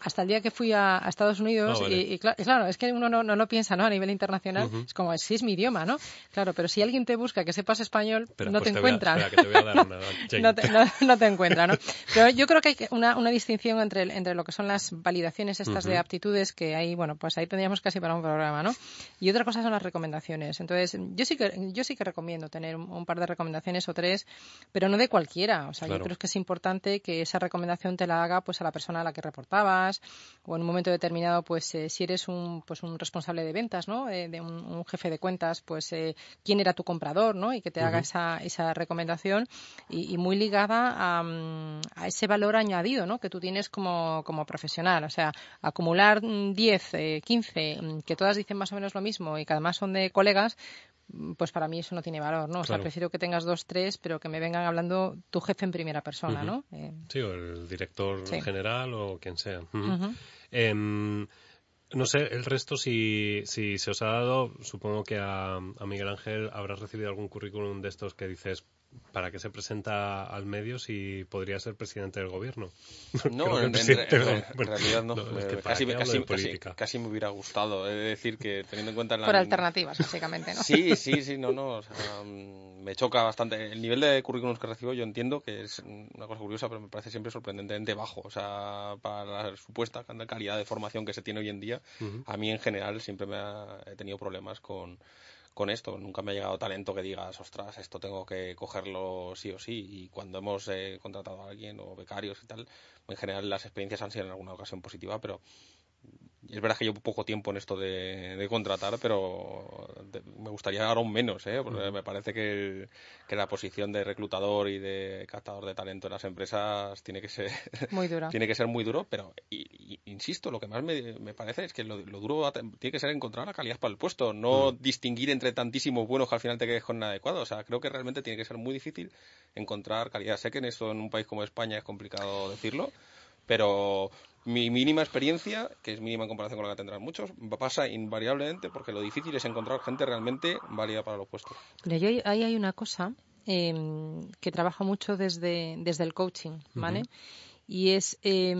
hasta el día que fui a, a Estados Unidos vale. y, y, claro, es que uno no, no lo piensa, ¿no? A nivel internacional, uh -huh. es como, si es mi idioma, ¿no? Claro, pero si alguien te busca que sepas español, no pues te, encuentra. Te no, te, no, no, te, encuentra, ¿no? Pero yo creo que hay una, una distinción entre, entre lo que son las validaciones estas uh -huh. de aptitudes, que ahí, bueno, pues ahí tendríamos casi para un programa, ¿no? Y otra cosa son las recomendaciones. Entonces, yo sí que, yo sí que recomiendo tener un, un par de recomendaciones o tres, pero no de cualquiera. O sea, claro. yo creo que es importante que esa recomendación te la haga pues a la persona a la que reportabas o en un momento determinado, pues eh, si eres un, pues, un responsable de ventas, ¿no? Eh, de un, un, jefe de cuentas, pues eh, quién era tu comprador, ¿no? Y que te uh -huh. haga esa, esa recomendación y, y muy ligada a, a, ese valor añadido, ¿no? Que tú tienes como, como profesional. O sea, acumular 10, eh, 15, que todas dicen más o menos lo mismo y que además son de colegas, pues para mí eso no tiene valor, ¿no? O sea, prefiero que tengas dos, tres, pero que me vengan hablando tu jefe en primera persona. ¿no? Eh, Sí, o el director Sí. general o quien sea. Em, no sé, el resto, si, si se os ha dado, supongo que a, a Miguel Ángel habrás recibido algún currículum de estos que dices, ¿para qué se presenta al medio si podría ser presidente del gobierno? No, en, en- presidente en- del- en bueno, realidad no. no, es que Eh, ¿para casi, me hubiera gustado. He de decir que teniendo en cuenta la... Por alternativas, básicamente, ¿no? Sí, sí, sí, no, no. o sea, mm, me choca bastante. El nivel de currículums que recibo, yo entiendo que es una cosa curiosa, pero me parece siempre sorprendentemente bajo. O sea, para la supuesta calidad de formación que se tiene hoy en día, a mí en general siempre me ha, he tenido problemas con, con esto. Nunca me ha llegado talento que digas, ostras, esto tengo que cogerlo sí o sí. Y cuando hemos eh, contratado a alguien o becarios y tal, en general las experiencias han sido en alguna ocasión positiva, pero es verdad que llevo poco tiempo en esto de, de contratar, pero de- me gustaría aún menos, ¿eh? porque me parece que, que la posición de reclutador y de captador de talento en las empresas tiene que ser Muy dura. tiene que ser muy duro, pero y- y- insisto, lo que más me, me parece es que lo, lo duro va- tiene que ser encontrar la calidad para el puesto, no distinguir entre tantísimos buenos que al final te quedes con inadecuado. O sea, creo que realmente tiene que ser muy difícil encontrar calidad. Sé que en esto en un país como España es complicado decirlo, pero mi mínima experiencia, que es mínima en comparación con la que tendrán muchos, pasa invariablemente porque lo difícil es encontrar gente realmente válida para los puestos. Mira, yo ahí ahí hay una cosa eh, que trabajo mucho desde, desde el coaching, ¿vale? Y es, eh,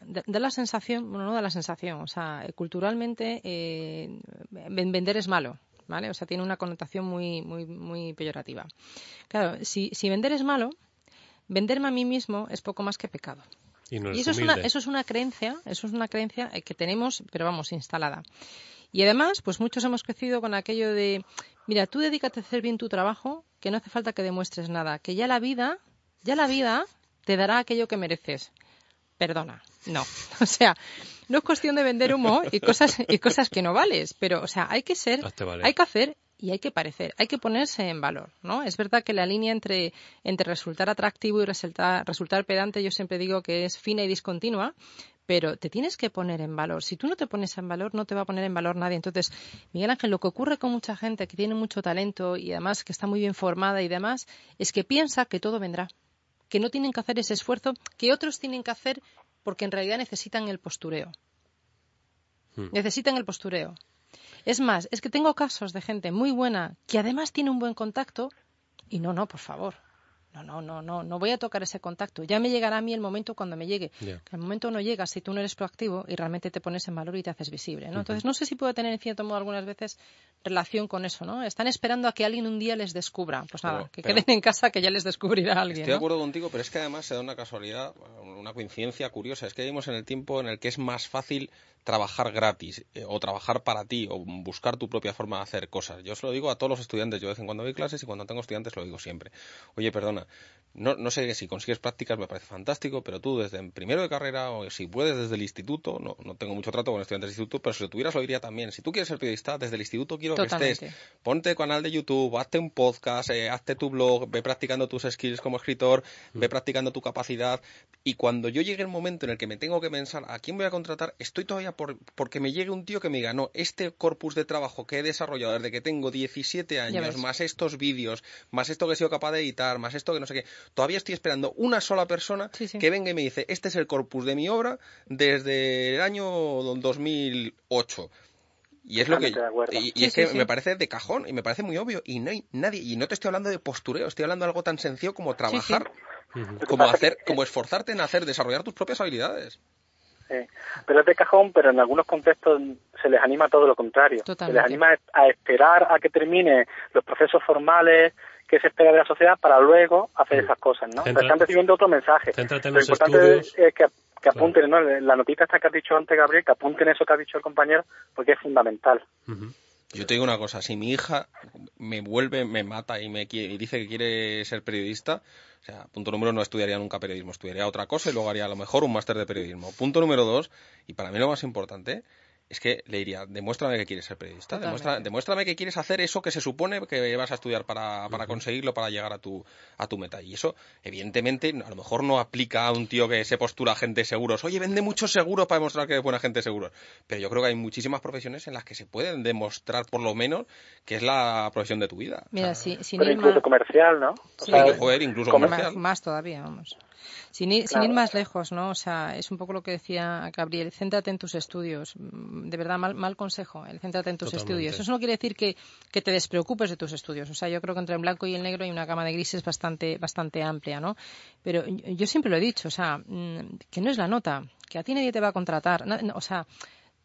da, da la sensación, bueno, no da la sensación, o sea, culturalmente eh, ven- vender es malo, ¿vale? O sea, tiene una connotación muy, muy, muy peyorativa. Claro, si, si vender es malo, venderme a mí mismo es poco más que pecado. Y no Y eres eso es, una, eso es una creencia, eso es una creencia eh, que tenemos, pero vamos, instalada. Y además, pues muchos hemos crecido con aquello de, mira, tú dedícate a hacer bien tu trabajo, que no hace falta que demuestres nada, que ya la vida, ya la vida te dará aquello que mereces. Perdona, no. O sea, no es cuestión de vender humo y cosas, y cosas que no vales, pero, o sea, hay que ser, hay que hacer y hay que parecer, hay que ponerse en valor, ¿no? Es verdad que la línea entre, entre resultar atractivo y resultar, resultar pedante, yo siempre digo que es fina y discontinua, pero te tienes que poner en valor. Si tú no te pones en valor, no te va a poner en valor nadie. Entonces, Miguel Ángel, lo que ocurre con mucha gente que tiene mucho talento y además que está muy bien formada y demás, es que piensa que todo vendrá, que no tienen que hacer ese esfuerzo que otros tienen que hacer porque en realidad necesitan el postureo. Hmm. Necesitan el postureo. Es más, es que tengo casos de gente muy buena que además tiene un buen contacto y no, no, por favor. No, no, no, no, no voy a tocar ese contacto. Ya me llegará a mí el momento cuando me llegue. El momento no llega si tú no eres proactivo y realmente te pones en valor y te haces visible, ¿no? Entonces, no sé si puede tener en cierto modo algunas veces relación con eso, ¿no? Están esperando a que alguien un día les descubra. Pues nada, Pero- que pero- queden en casa que ya les descubrirá alguien. Estoy de ¿no? acuerdo contigo, pero es que además se da una casualidad, una coincidencia curiosa. Es que vivimos en el tiempo en el que es más fácil trabajar gratis eh, o trabajar para ti o buscar tu propia forma de hacer cosas. Yo se lo digo a todos los estudiantes. Yo de vez en cuando doy clases y cuando tengo estudiantes lo digo siempre. Oye, perdona, no, no sé si consigues prácticas, me parece fantástico, pero tú desde el primero de carrera o si puedes desde el instituto, no, no tengo mucho trato con estudiantes de instituto, pero si lo tuvieras lo diría también. Si tú quieres ser periodista, desde el instituto quiero que estés. Ponte canal de YouTube, hazte un podcast, eh, hazte tu blog, ve practicando tus skills como escritor, ve practicando tu capacidad. Y cuando yo llegue el momento en el que me tengo que pensar a quién voy a contratar, estoy todavía por, porque me llegue un tío que me diga, no, este corpus de trabajo que he desarrollado desde que tengo 17 años, más estos vídeos, más esto que he sido capaz de editar, más esto que no sé qué, todavía estoy esperando una sola persona Sí, sí. que venga y me dice, este es el corpus de mi obra desde el año 2008. Y es lo que y, y Sí, es sí, que sí. me parece de cajón y me parece muy obvio y no hay nadie y no te estoy hablando de postureo, estoy hablando de algo tan sencillo como trabajar, como hacer, que- como esforzarte en hacer, desarrollar tus propias habilidades. Pero es de cajón, pero en algunos contextos se les anima todo lo contrario. Totalmente. Se les anima a esperar a que termine los procesos formales que se espera de la sociedad para luego hacer esas cosas, ¿no? Centra- Están recibiendo otro mensaje. Lo los importante estudios. es, es que, que apunten, ¿no? La notita esta que has dicho antes, Gabriel, que apunten eso que ha dicho el compañero, porque es fundamental. Yo te digo una cosa, si mi hija me vuelve, me mata y me quiere- y dice que quiere ser periodista, o sea, punto número uno, no estudiaría nunca periodismo, estudiaría otra cosa y luego haría a lo mejor un máster de periodismo. Punto número dos, y para mí lo más importante, es que le diría, demuéstrame que quieres ser periodista, demuestra, demuéstrame que quieres hacer eso que se supone que vas a estudiar para, para conseguirlo, para llegar a tu, a tu meta. Y eso, evidentemente, a lo mejor no aplica a un tío que se postula agente de seguros. Oye, vende muchos seguros para demostrar que es buen agente de seguros. Pero yo creo que hay muchísimas profesiones en las que se pueden demostrar, por lo menos, que es la profesión de tu vida. Mira, si, sin Pero ir incluso más- comercial, ¿no? O Sí. sea, Joder, incluso Comer- comercial. Más, más todavía, vamos. Sin ir, sin ir más lejos, ¿no? O sea, es un poco lo que decía Gabriel, céntrate en tus estudios. Mm, De verdad, mal, mal consejo, el céntrate en tus Totalmente. estudios. Eso no quiere decir que, que te despreocupes de tus estudios. O sea, yo creo que entre el blanco y el negro hay una gama de grises bastante, bastante amplia, ¿no? Pero yo siempre lo he dicho, o sea, mm, que no es la nota, que a ti nadie te va a contratar. O sea,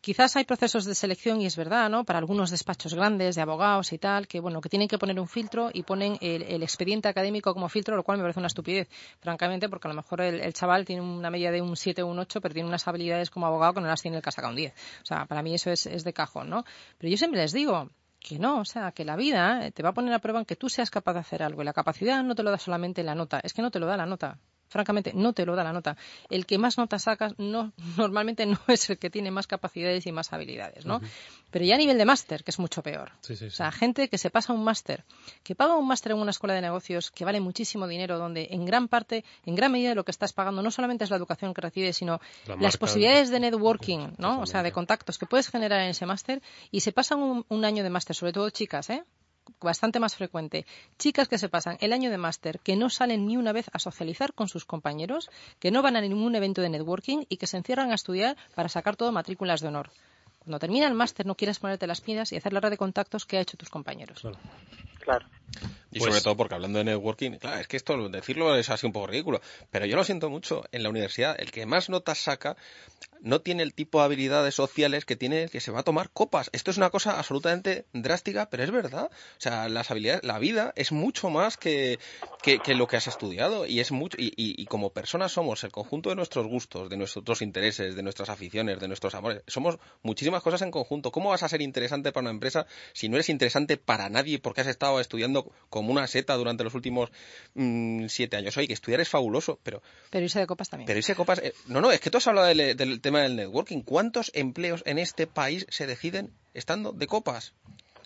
Quizás hay procesos de selección y es verdad, ¿no? Para algunos despachos grandes de abogados y tal, que bueno, que tienen que poner un filtro y ponen el, el expediente académico como filtro, lo cual me parece una estupidez, francamente, porque a lo mejor el, el chaval tiene una media de un 7 o un 8, pero tiene unas habilidades como abogado que no las tiene el sacado un 10. O sea, para mí eso es, es de cajón, ¿no? Pero yo siempre les digo, que no, o sea, que la vida eh, te va a poner a prueba en que tú seas capaz de hacer algo y la capacidad no te lo da solamente la nota, es que no te lo da la nota. Francamente, no te lo da la nota. El que más notas sacas no, normalmente no es el que tiene más capacidades y más habilidades, ¿no? Pero ya a nivel de máster, que es mucho peor. Sí, sí, O sea, gente que se pasa un máster, que paga un máster en una escuela de negocios que vale muchísimo dinero, donde en gran parte, en gran medida lo que estás pagando no solamente es la educación que recibes, sino La las posibilidades de networking, ¿no? O sea, de contactos que puedes generar en ese máster y se pasan un, un año de máster, sobre todo chicas, ¿eh? Bastante más frecuente. Chicas que se pasan el año de máster, que no salen ni una vez a socializar con sus compañeros, que no van a ningún evento de networking y que se encierran a estudiar para sacar todo matrículas de honor. Cuando termina el máster no quieres ponerte las pilas y hacer la red de contactos que ha hecho tus compañeros. Claro. Y Pues- sobre todo porque hablando de networking, claro, es que esto decirlo es así un poco ridículo, pero yo lo siento mucho, en la universidad el que más notas saca no tiene el tipo de habilidades sociales que tiene el que se va a tomar copas. Esto es una cosa absolutamente drástica, pero es verdad. O sea, las habilidades, la vida es mucho más que, que, que lo que has estudiado y es mucho y, y- y como personas somos el conjunto de nuestros gustos, de nuestros intereses, de nuestras aficiones, de nuestros amores. Somos muchísimas cosas en conjunto. ¿Cómo vas a ser interesante para una empresa si no eres interesante para nadie porque has estado estudiando como una seta durante los últimos mm, siete años? Oye, que estudiar es fabuloso, pero Pero irse de copas también. pero ese copas. eh, no, no, es que tú has hablado del, del tema del networking. ¿Cuántos empleos en este país se deciden estando de copas?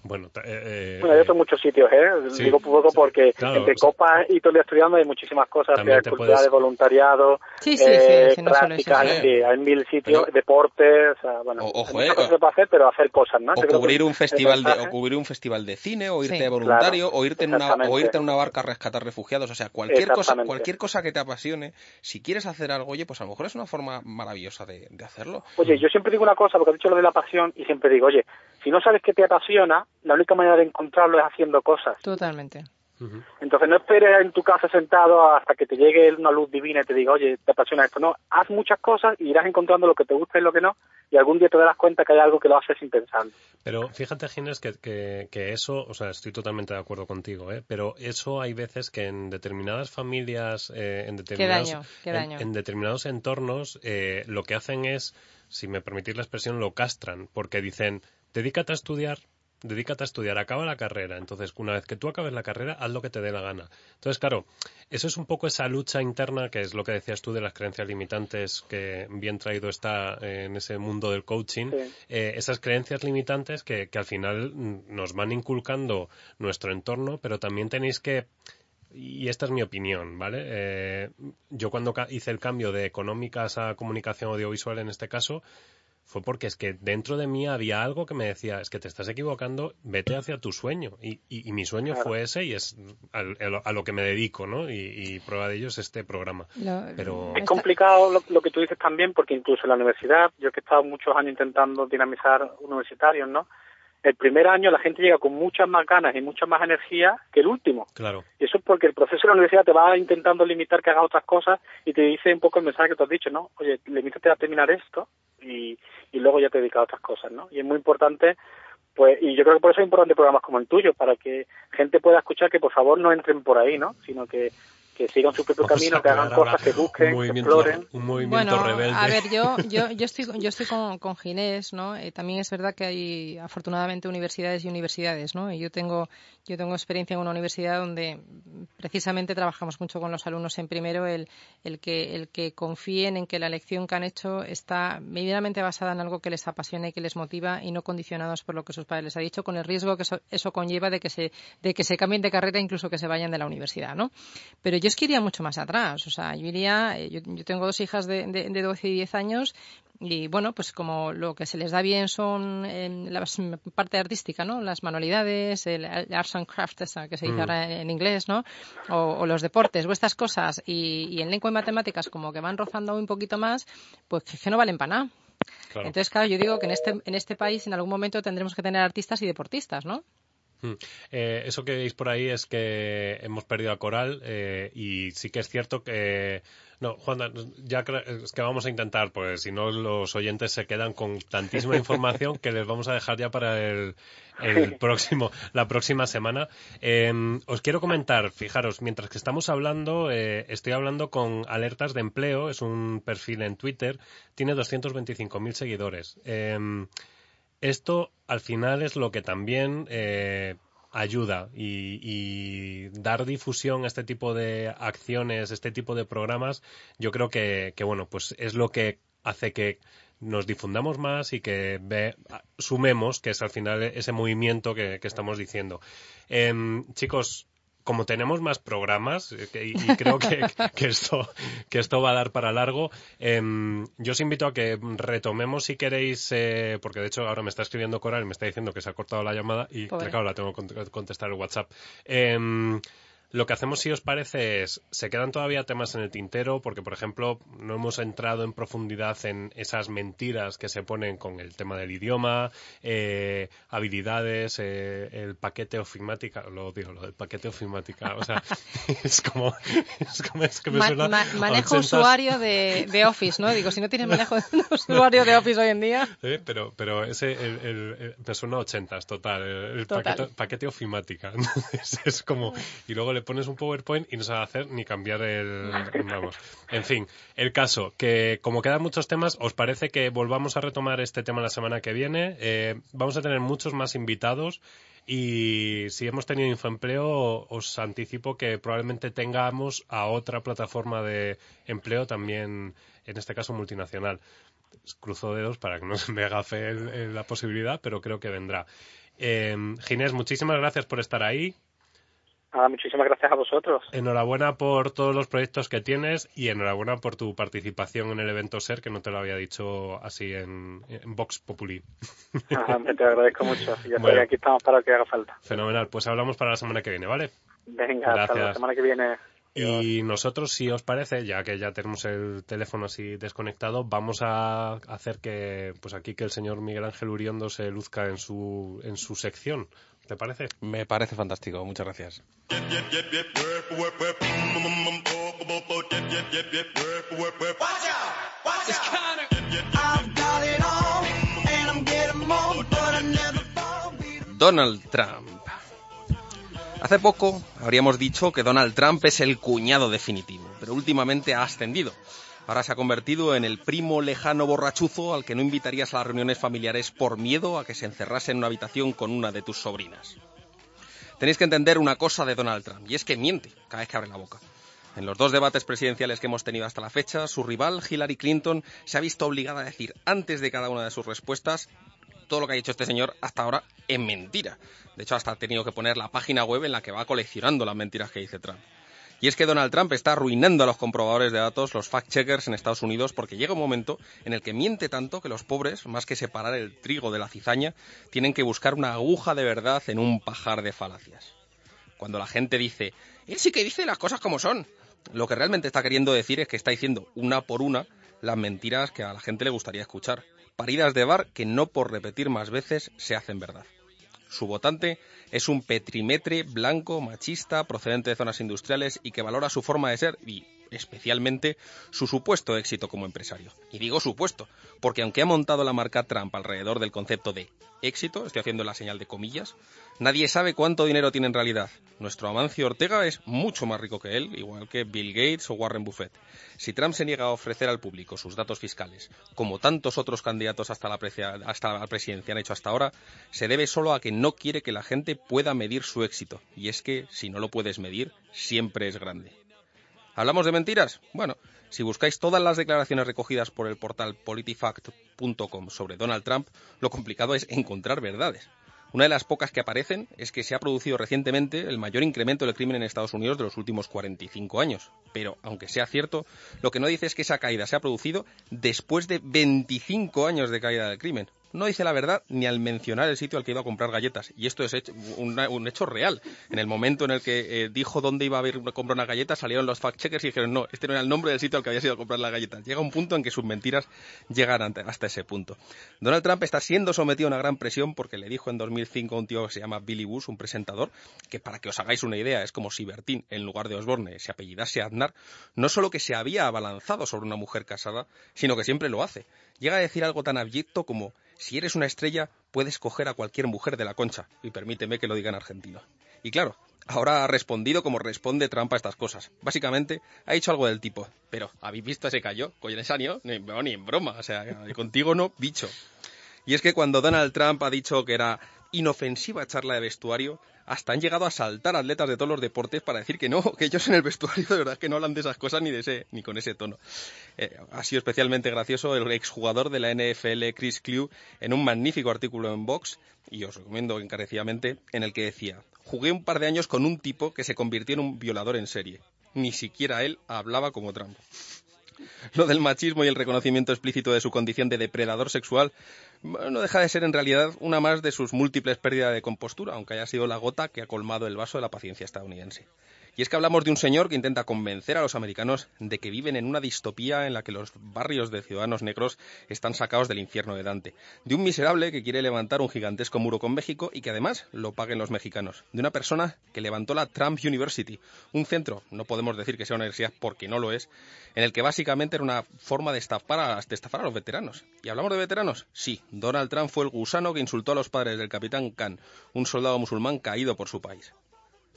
Bueno, eh, eh, Bueno, hay otros muchos sitios, ¿eh? sí, Digo poco sí, porque claro, entre copas y todo el día estudiando hay muchísimas cosas, culturales, puedes- voluntariado, Sí, sí, eh, sí, sí, no prácticas, hay mil sitios, Pero- deportes, o sea, bueno, O- ojo, hay eh, cosas hacer, pero hacer cosas, ¿no? O Yo cubrir un festival de, o cubrir un festival de cine, o irte Sí, de voluntario, claro, o irte en una, o irte en una barca a rescatar refugiados. O sea, cualquier cosa, cualquier cosa que te apasione, si quieres hacer algo, oye, pues a lo mejor es una forma maravillosa de, de hacerlo. Oye, yo siempre digo una cosa, porque has dicho lo de la pasión, y siempre digo, oye, si no sabes qué te apasiona, la única manera de encontrarlo es haciendo cosas. Totalmente. Entonces no esperes en tu casa sentado hasta que te llegue una luz divina y te diga, oye, te apasiona esto. No, haz muchas cosas y irás encontrando lo que te gusta y lo que no, y algún día te darás cuenta que hay algo que lo haces sin pensar. Pero fíjate, Ginés, que, que, que eso, o sea, estoy totalmente de acuerdo contigo, ¿eh? pero eso hay veces que en determinadas familias, eh, en, determinados, daño, qué en- en determinados entornos, eh, lo que hacen es, si me permitís la expresión, lo castran, porque dicen, dedícate a estudiar, dedícate a estudiar, acaba la carrera. Entonces, una vez que tú acabes la carrera, haz lo que te dé la gana. Entonces, claro, eso es un poco esa lucha interna, que es lo que decías tú de las creencias limitantes, que bien traído está eh, en ese mundo del coaching. Sí. Eh, esas creencias limitantes que, que al final mm, nos van inculcando nuestro entorno, pero también tenéis que y esta es mi opinión, ¿vale? Eh, yo cuando hice el cambio de económicas a comunicación audiovisual en este caso, fue porque es que dentro de mí había algo que me decía, es que te estás equivocando, vete hacia tu sueño. Y, y- y mi sueño Claro. fue ese y es al- a lo, a lo que me dedico, ¿no? Y, y prueba de ello es este programa. Lo- Pero- Es complicado lo, lo que tú dices también, porque incluso en la universidad, yo que he estado muchos años intentando dinamizar universitarios, ¿no? El primer año la gente llega con muchas más ganas y mucha más energía que el último. Claro, Y eso es porque el profesor de la universidad te va intentando limitar que hagas otras cosas y te dice un poco el mensaje que tú has dicho, ¿no? Oye, limítate a terminar esto y, y luego ya te dedicas a otras cosas, ¿no? Y es muy importante, pues, y yo creo que por eso es importante programas como el tuyo, para que gente pueda escuchar que por favor no entren por ahí, ¿no? Sino que, que sigan su propio Vamos camino, a que hagan cosas, que busquen, un que exploren. un movimiento Bueno, rebelde. a ver, yo, yo, yo estoy, yo estoy con, con Ginés, ¿no? Eh, también es verdad que hay, afortunadamente, universidades y universidades, ¿no? Y yo tengo, yo tengo experiencia en una universidad donde precisamente trabajamos mucho con los alumnos en primero, el, el que, el que confíen en que la lección que han hecho está medianamente basada en algo que les apasiona y que les motiva y no condicionados por lo que sus padres les han dicho, con el riesgo que eso, eso conlleva de que se, de que se cambien de carrera, incluso que se vayan de la universidad, ¿no? Pero yo es que iría mucho más atrás, o sea, yo iría, eh, yo, yo tengo dos hijas de, de, de 12 y 10 años y bueno, pues como lo que se les da bien son eh, la parte artística, ¿no? Las manualidades, el, el arts and crafts, esa que se dice Mm. ahora en, en inglés, ¿no? O, o los deportes o estas cosas y, y en lengua y matemáticas como que van rozando un poquito más, pues que, que no valen para nada. Claro. Entonces, claro, yo digo que en este, en este país en algún momento tendremos que tener artistas y deportistas, ¿no? Mm. Eh, eso que veis por ahí es que hemos perdido a Coral eh, y sí que es cierto que... No, Juan, ya es que vamos a intentar, pues si no los oyentes se quedan con tantísima información que les vamos a dejar ya para el, el próximo, la próxima semana. Eh, os quiero comentar, fijaros, mientras que estamos hablando, eh, estoy hablando con Alertas de Empleo, es un perfil en Twitter, tiene 225.000 seguidores. Eh, esto al final es lo que también eh, ayuda y, dar difusión a este tipo de acciones, este tipo de programas, yo creo que, que bueno, pues es lo que hace que nos difundamos más y que sumemos, que es al final ese movimiento que, que estamos diciendo. Em, chicos, como tenemos más programas, eh, y, y creo que, que esto, que esto va a dar para largo, em, yo os invito a que retomemos si queréis, eh, porque de hecho ahora me está escribiendo Coral y me está diciendo que se ha cortado la llamada y claro, la tengo que cont- contestar el WhatsApp. Em, lo que hacemos, si os parece, es, se quedan todavía temas en el tintero, porque, por ejemplo, no hemos entrado en profundidad en esas mentiras que se ponen con el tema del idioma, eh, habilidades, eh, el paquete ofimática, lo digo, lo del paquete ofimática, o sea, es como, es como, es que me Ma- suena ma- manejo 80s. usuario de, de Office, ¿no? Digo, si no tienes manejo de usuario de Office hoy en día. Sí, pero, pero ese el, el, el- me suena a 80 total, el, el Total. Paquete, paquete ofimática. Entonces es como, y luego le pones un PowerPoint y no sabe hacer ni cambiar el, vamos. En fin, el caso, que como quedan muchos temas, ¿os parece que volvamos a retomar este tema la semana que viene? Eh, vamos a tener muchos más invitados y si hemos tenido Infoempleo, os anticipo que probablemente tengamos a otra plataforma de empleo también, en este caso multinacional cruzo dedos para que no se me haga fe el- el- la posibilidad, pero creo que vendrá. Eh, Ginés, muchísimas gracias por estar ahí. Nada, muchísimas gracias a vosotros. Enhorabuena por todos los proyectos que tienes y enhorabuena por tu participación en el evento SER, que no te lo había dicho así en, en Vox Populi. Ajá, te agradezco mucho. Ya Bueno. sabes, aquí estamos para lo que haga falta. Fenomenal. Pues hablamos para la semana que viene, ¿vale? Venga, hasta la Gracias. semana que viene. Y nosotros, si os parece, ya que ya tenemos el teléfono así desconectado, vamos a hacer que, pues aquí que el señor Miguel Ángel Uriondo se luzca en su, en su sección. ¿Te parece? Me parece fantástico, muchas gracias. Donald Trump. Hace poco habríamos dicho que Donald Trump es el cuñado definitivo, pero últimamente ha ascendido. Ahora se ha convertido en el primo lejano borrachuzo al que no invitarías a las reuniones familiares por miedo a que se encerrase en una habitación con una de tus sobrinas. Tenéis que entender una cosa de Donald Trump, y es que miente cada vez que abre la boca. En los dos debates presidenciales que hemos tenido hasta la fecha, su rival, Hillary Clinton, se ha visto obligada a decir antes de cada una de sus respuestas todo lo que ha dicho este señor hasta ahora es mentira. De hecho, hasta ha tenido que poner la página web en la que va coleccionando las mentiras que dice Trump. Y es que Donald Trump está arruinando a los comprobadores de datos, los fact-checkers en Estados Unidos, porque llega un momento en el que miente tanto que los pobres, más que separar el trigo de la cizaña, tienen que buscar una aguja de verdad en un pajar de falacias. Cuando la gente dice, él sí que dice las cosas como son, lo que realmente está queriendo decir es que está diciendo una por una las mentiras que a la gente le gustaría escuchar. Paridas de bar que no por repetir más veces se hacen verdad. Su votante es un petrimetre blanco, machista, procedente de zonas industriales y que valora su forma de ser y especialmente su supuesto éxito como empresario. Y digo supuesto, porque aunque ha montado la marca Trump alrededor del concepto de éxito, estoy haciendo la señal de comillas, nadie sabe cuánto dinero tiene en realidad. Nuestro Amancio Ortega es mucho más rico que él, igual que Bill Gates o Warren Buffett. Si Trump se niega a ofrecer al público sus datos fiscales, como tantos otros candidatos hasta la, hasta la presidencia han hecho hasta ahora, se debe solo a que no quiere que la gente pueda medir su éxito. Y es que, si no lo puedes medir, siempre es grande. ¿Hablamos de mentiras? Bueno, si buscáis todas las declaraciones recogidas por el portal politifact.com sobre Donald Trump, lo complicado es encontrar verdades. Una de las pocas que aparecen es que se ha producido recientemente el mayor incremento del crimen en Estados Unidos de los últimos 45 años. Pero, aunque sea cierto, lo que no dice es que esa caída se ha producido después de 25 años de caída del crimen. No dice la verdad ni al mencionar el sitio al que iba a comprar galletas. Y esto es hecho- una- un hecho real. En el momento en el que eh, dijo dónde iba a haber a comprar una galleta, salieron los fact-checkers y dijeron, no, este no era el nombre del sitio al que había ido a comprar las galletas. Llega un punto en que sus mentiras llegan hasta ese punto. Donald Trump está siendo sometido a una gran presión porque le dijo en 2005 a un tío que se llama Billy Bush, un presentador, que para que os hagáis una idea, es como si Bertín, en lugar de Osborne, se apellidase Aznar, no solo que se había abalanzado sobre una mujer casada, sino que siempre lo hace. Llega a decir algo tan abyecto como, si eres una estrella, puedes coger a cualquier mujer de la concha, y permíteme que lo diga en argentino. Y claro, ahora ha respondido como responde Trump a estas cosas. Básicamente, ha dicho algo del tipo, pero, ¿habéis visto ese cayó? Año, ni, no, ni en broma, o sea, contigo no, bicho. Y es que cuando Donald Trump ha dicho que era inofensiva charla de vestuario, hasta han llegado a saltar atletas de todos los deportes para decir que no, que ellos en el vestuario de verdad que no hablan de esas cosas ni de ese, ni con ese tono. Eh, ha sido especialmente gracioso el exjugador de la NFL Chris Clew en un magnífico artículo en Vox, y os recomiendo encarecidamente, en el que decía, jugué un par de años con un tipo que se convirtió en un violador en serie. Ni siquiera él hablaba como Trump. Lo del machismo y el reconocimiento explícito de su condición de depredador sexual no deja de ser en realidad una más de sus múltiples pérdidas de compostura, aunque haya sido la gota que ha colmado el vaso de la paciencia estadounidense. Y es que hablamos de un señor que intenta convencer a los americanos de que viven en una distopía en la que los barrios de ciudadanos negros están sacados del infierno de Dante. De un miserable que quiere levantar un gigantesco muro con México y que además lo paguen los mexicanos. De una persona que levantó la Trump University, un centro, no podemos decir que sea una universidad porque no lo es, en el que básicamente era una forma de estafar a, de estafar a los veteranos. ¿Y hablamos de veteranos? Sí, Donald Trump fue el gusano que insultó a los padres del capitán Khan, un soldado musulmán caído por su país.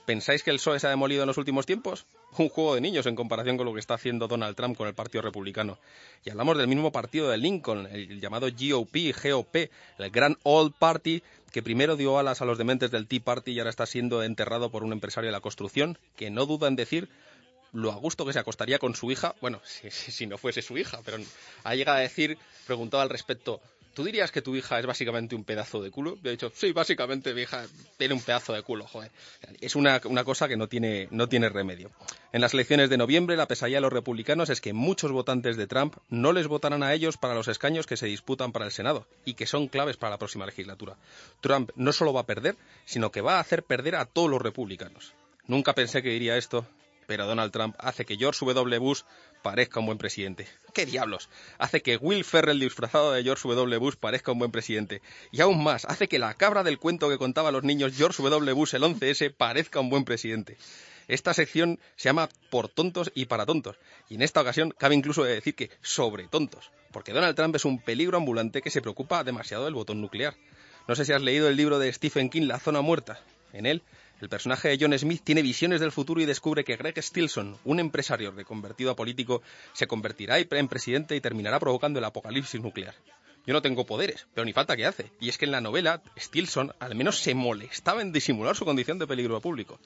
¿Pensáis que el PSOE se ha demolido en los últimos tiempos? Un juego de niños en comparación con lo que está haciendo Donald Trump con el Partido Republicano. Y hablamos del mismo partido de Lincoln, el llamado GOP, GOP, el Grand Old Party, que primero dio alas a los dementes del Tea Party y ahora está siendo enterrado por un empresario de la construcción, que no duda en decir lo a gusto que se acostaría con su hija, bueno, si, si, no fuese su hija, pero ha llegado a decir, preguntado al respecto, ¿Tú dirías que tu hija es básicamente un pedazo de culo? Yo he dicho, sí, básicamente mi hija tiene un pedazo de culo, joder. Es una, cosa que no tiene, no tiene remedio. En las elecciones de noviembre, la pesadilla de los republicanos es que muchos votantes de Trump no les votarán a ellos para los escaños que se disputan para el Senado y que son claves para la próxima legislatura. Trump no solo va a perder, sino que va a hacer perder a todos los republicanos. Nunca pensé que diría esto, pero Donald Trump hace que George W. Bush parezca un buen presidente. ¿Qué diablos? Hace que Will Ferrell disfrazado de George W. Bush parezca un buen presidente. Y aún más, hace que la cabra del cuento que contaba a los niños George W. Bush el 11S parezca un buen presidente. Esta sección se llama Por tontos y para tontos. Y en esta ocasión cabe incluso decir que sobre tontos. Porque Donald Trump es un peligro ambulante que se preocupa demasiado del botón nuclear. No sé si has leído el libro de Stephen King, La zona muerta. En él, el personaje de John Smith tiene visiones del futuro y descubre que Greg Stilson, un empresario reconvertido a político, se convertirá en presidente y terminará provocando el apocalipsis nuclear. Yo no tengo poderes, pero ni falta que hace. Y es que en la novela, Stilson al menos se molestaba en disimular su condición de peligro público.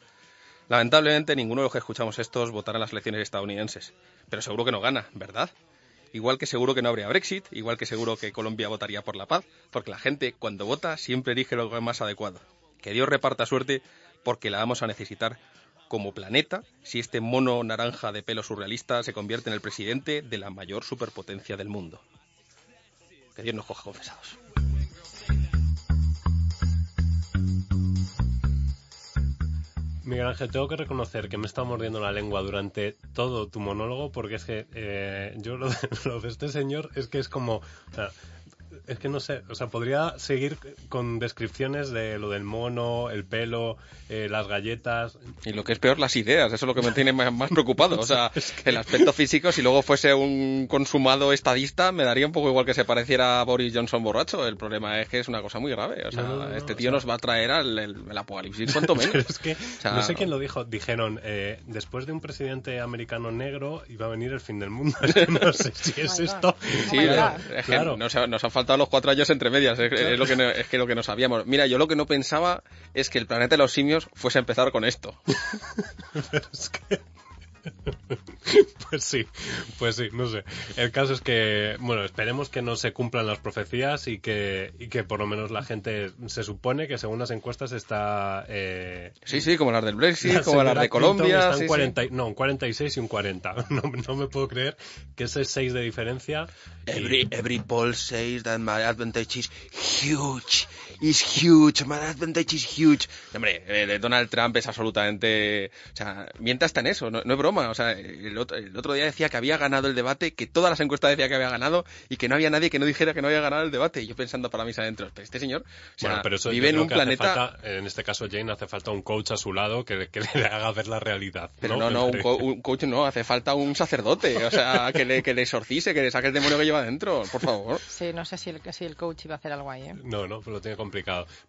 Lamentablemente, ninguno de los que escuchamos estos votará en las elecciones estadounidenses. Pero seguro que no gana, ¿verdad? Igual que seguro que no habría Brexit, igual que seguro que Colombia votaría por la paz, porque la gente, cuando vota, siempre elige lo más adecuado. Que Dios reparta suerte porque la vamos a necesitar como planeta si este mono naranja de pelo surrealista se convierte en el presidente de la mayor superpotencia del mundo. Que Dios nos coja confesados. Miguel Ángel, tengo que reconocer que me estado mordiendo la lengua durante todo tu monólogo porque es que eh, yo lo de, este señor es que es como... es que no sé, o sea, podría seguir con descripciones de lo del mono, el pelo, eh, las galletas. Y lo que es peor, las ideas, eso es lo que me tiene más, más preocupado. O sea, el aspecto físico, si luego fuese un consumado estadista, me daría un poco igual que se pareciera a Boris Johnson borracho. El problema es que es una cosa muy grave. O sea, No, no, no, este o tío sea- nos va a traer al el, el apocalipsis, cuanto menos. Pero es que O sea, no sé quién lo dijo. Dijeron, eh, después de un presidente americano negro iba a venir el fin del mundo. Es que no sé si es Oh esto. Sí, Oh eh, God. es que Claro. nos, ha- nos han faltado los cuatro años entre medias, es, es lo que no, es que lo que no sabíamos. Mira, yo lo que no pensaba es que el planeta de los simios fuese a empezar con esto. Pero es que... Pues sí, pues sí, no sé. El caso es que, bueno, esperemos que no se cumplan las profecías y que, y que por lo menos la gente se supone que según las encuestas está... Eh, Sí, sí, como las del Brexit, la como las de Colombia. está en sí, sí. 40 y- No, un 46 y un 40. No, no me puedo creer que ese 6 de diferencia... y- Every, every poll says that my advantage is huge. Is huge. My advantage is huge. Hombre, eh, Donald Trump es absolutamente... O sea, mienta está en eso, no, no es broma. O sea, el otro, el otro día decía que había ganado el debate, que todas las encuestas decían que había ganado y que no había nadie que no dijera que no había ganado el debate. Y yo pensando para mis adentros, pero este señor o sea, bueno, pero eso vive en un planeta... falta, en este caso Jane, hace falta un coach a su lado que, que le haga ver la realidad. Pero no, no, un, co- un coach no, hace falta un sacerdote, o sea, que le, que le exorcice, que le saque el demonio que lleva dentro, por favor. Sí, no sé si el, si el coach iba a hacer algo ahí, ¿eh? No, no, pues lo tiene complicado.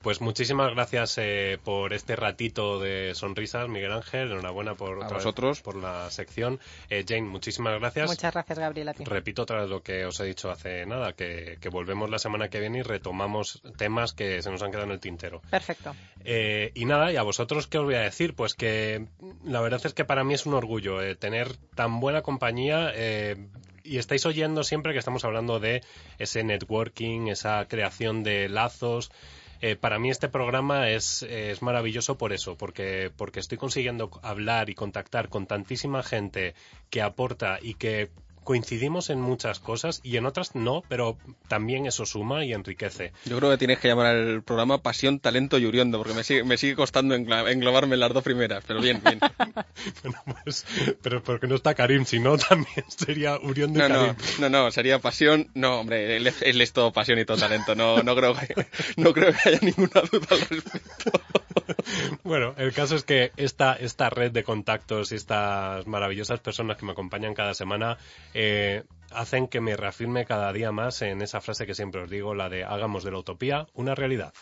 Pues muchísimas gracias eh, por este ratito de sonrisas, Miguel Ángel. Enhorabuena por, A vosotros. por la sección. Eh, Jane, muchísimas gracias. Muchas gracias, Gabriela. Repito otra vez lo que os he dicho hace nada, que, que volvemos la semana que viene y retomamos temas que se nos han quedado en el tintero. Perfecto. Eh, y nada, y a vosotros, ¿qué os voy a decir? Pues que la verdad es que para mí es un orgullo eh, tener tan buena compañía eh, y estáis oyendo siempre que estamos hablando de ese networking, esa creación de lazos. Eh, para mí este programa es, es maravilloso por eso, porque, porque estoy consiguiendo hablar y contactar con tantísima gente que aporta y que coincidimos en muchas cosas y en otras no, pero también eso suma y enriquece. Yo creo que tienes que llamar al programa Pasión, Talento y Uriondo, porque me sigue, me sigue costando englobarme en las dos primeras, pero bien, bien. Bueno, pues, pero porque no está Karim, si no también sería Urión de No, Karim. no, no, no, sería Pasión, no, hombre, él, es- él es todo pasión y todo talento, no, no, creo, que, no creo que haya ninguna duda al respecto. Bueno, el caso es que esta, esta red de contactos y estas maravillosas personas que me acompañan cada semana eh, hacen que me reafirme cada día más en esa frase que siempre os digo, la de hagamos de la utopía una realidad.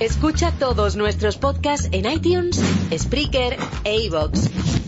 Escucha todos nuestros podcasts en iTunes, Spreaker e iVoox.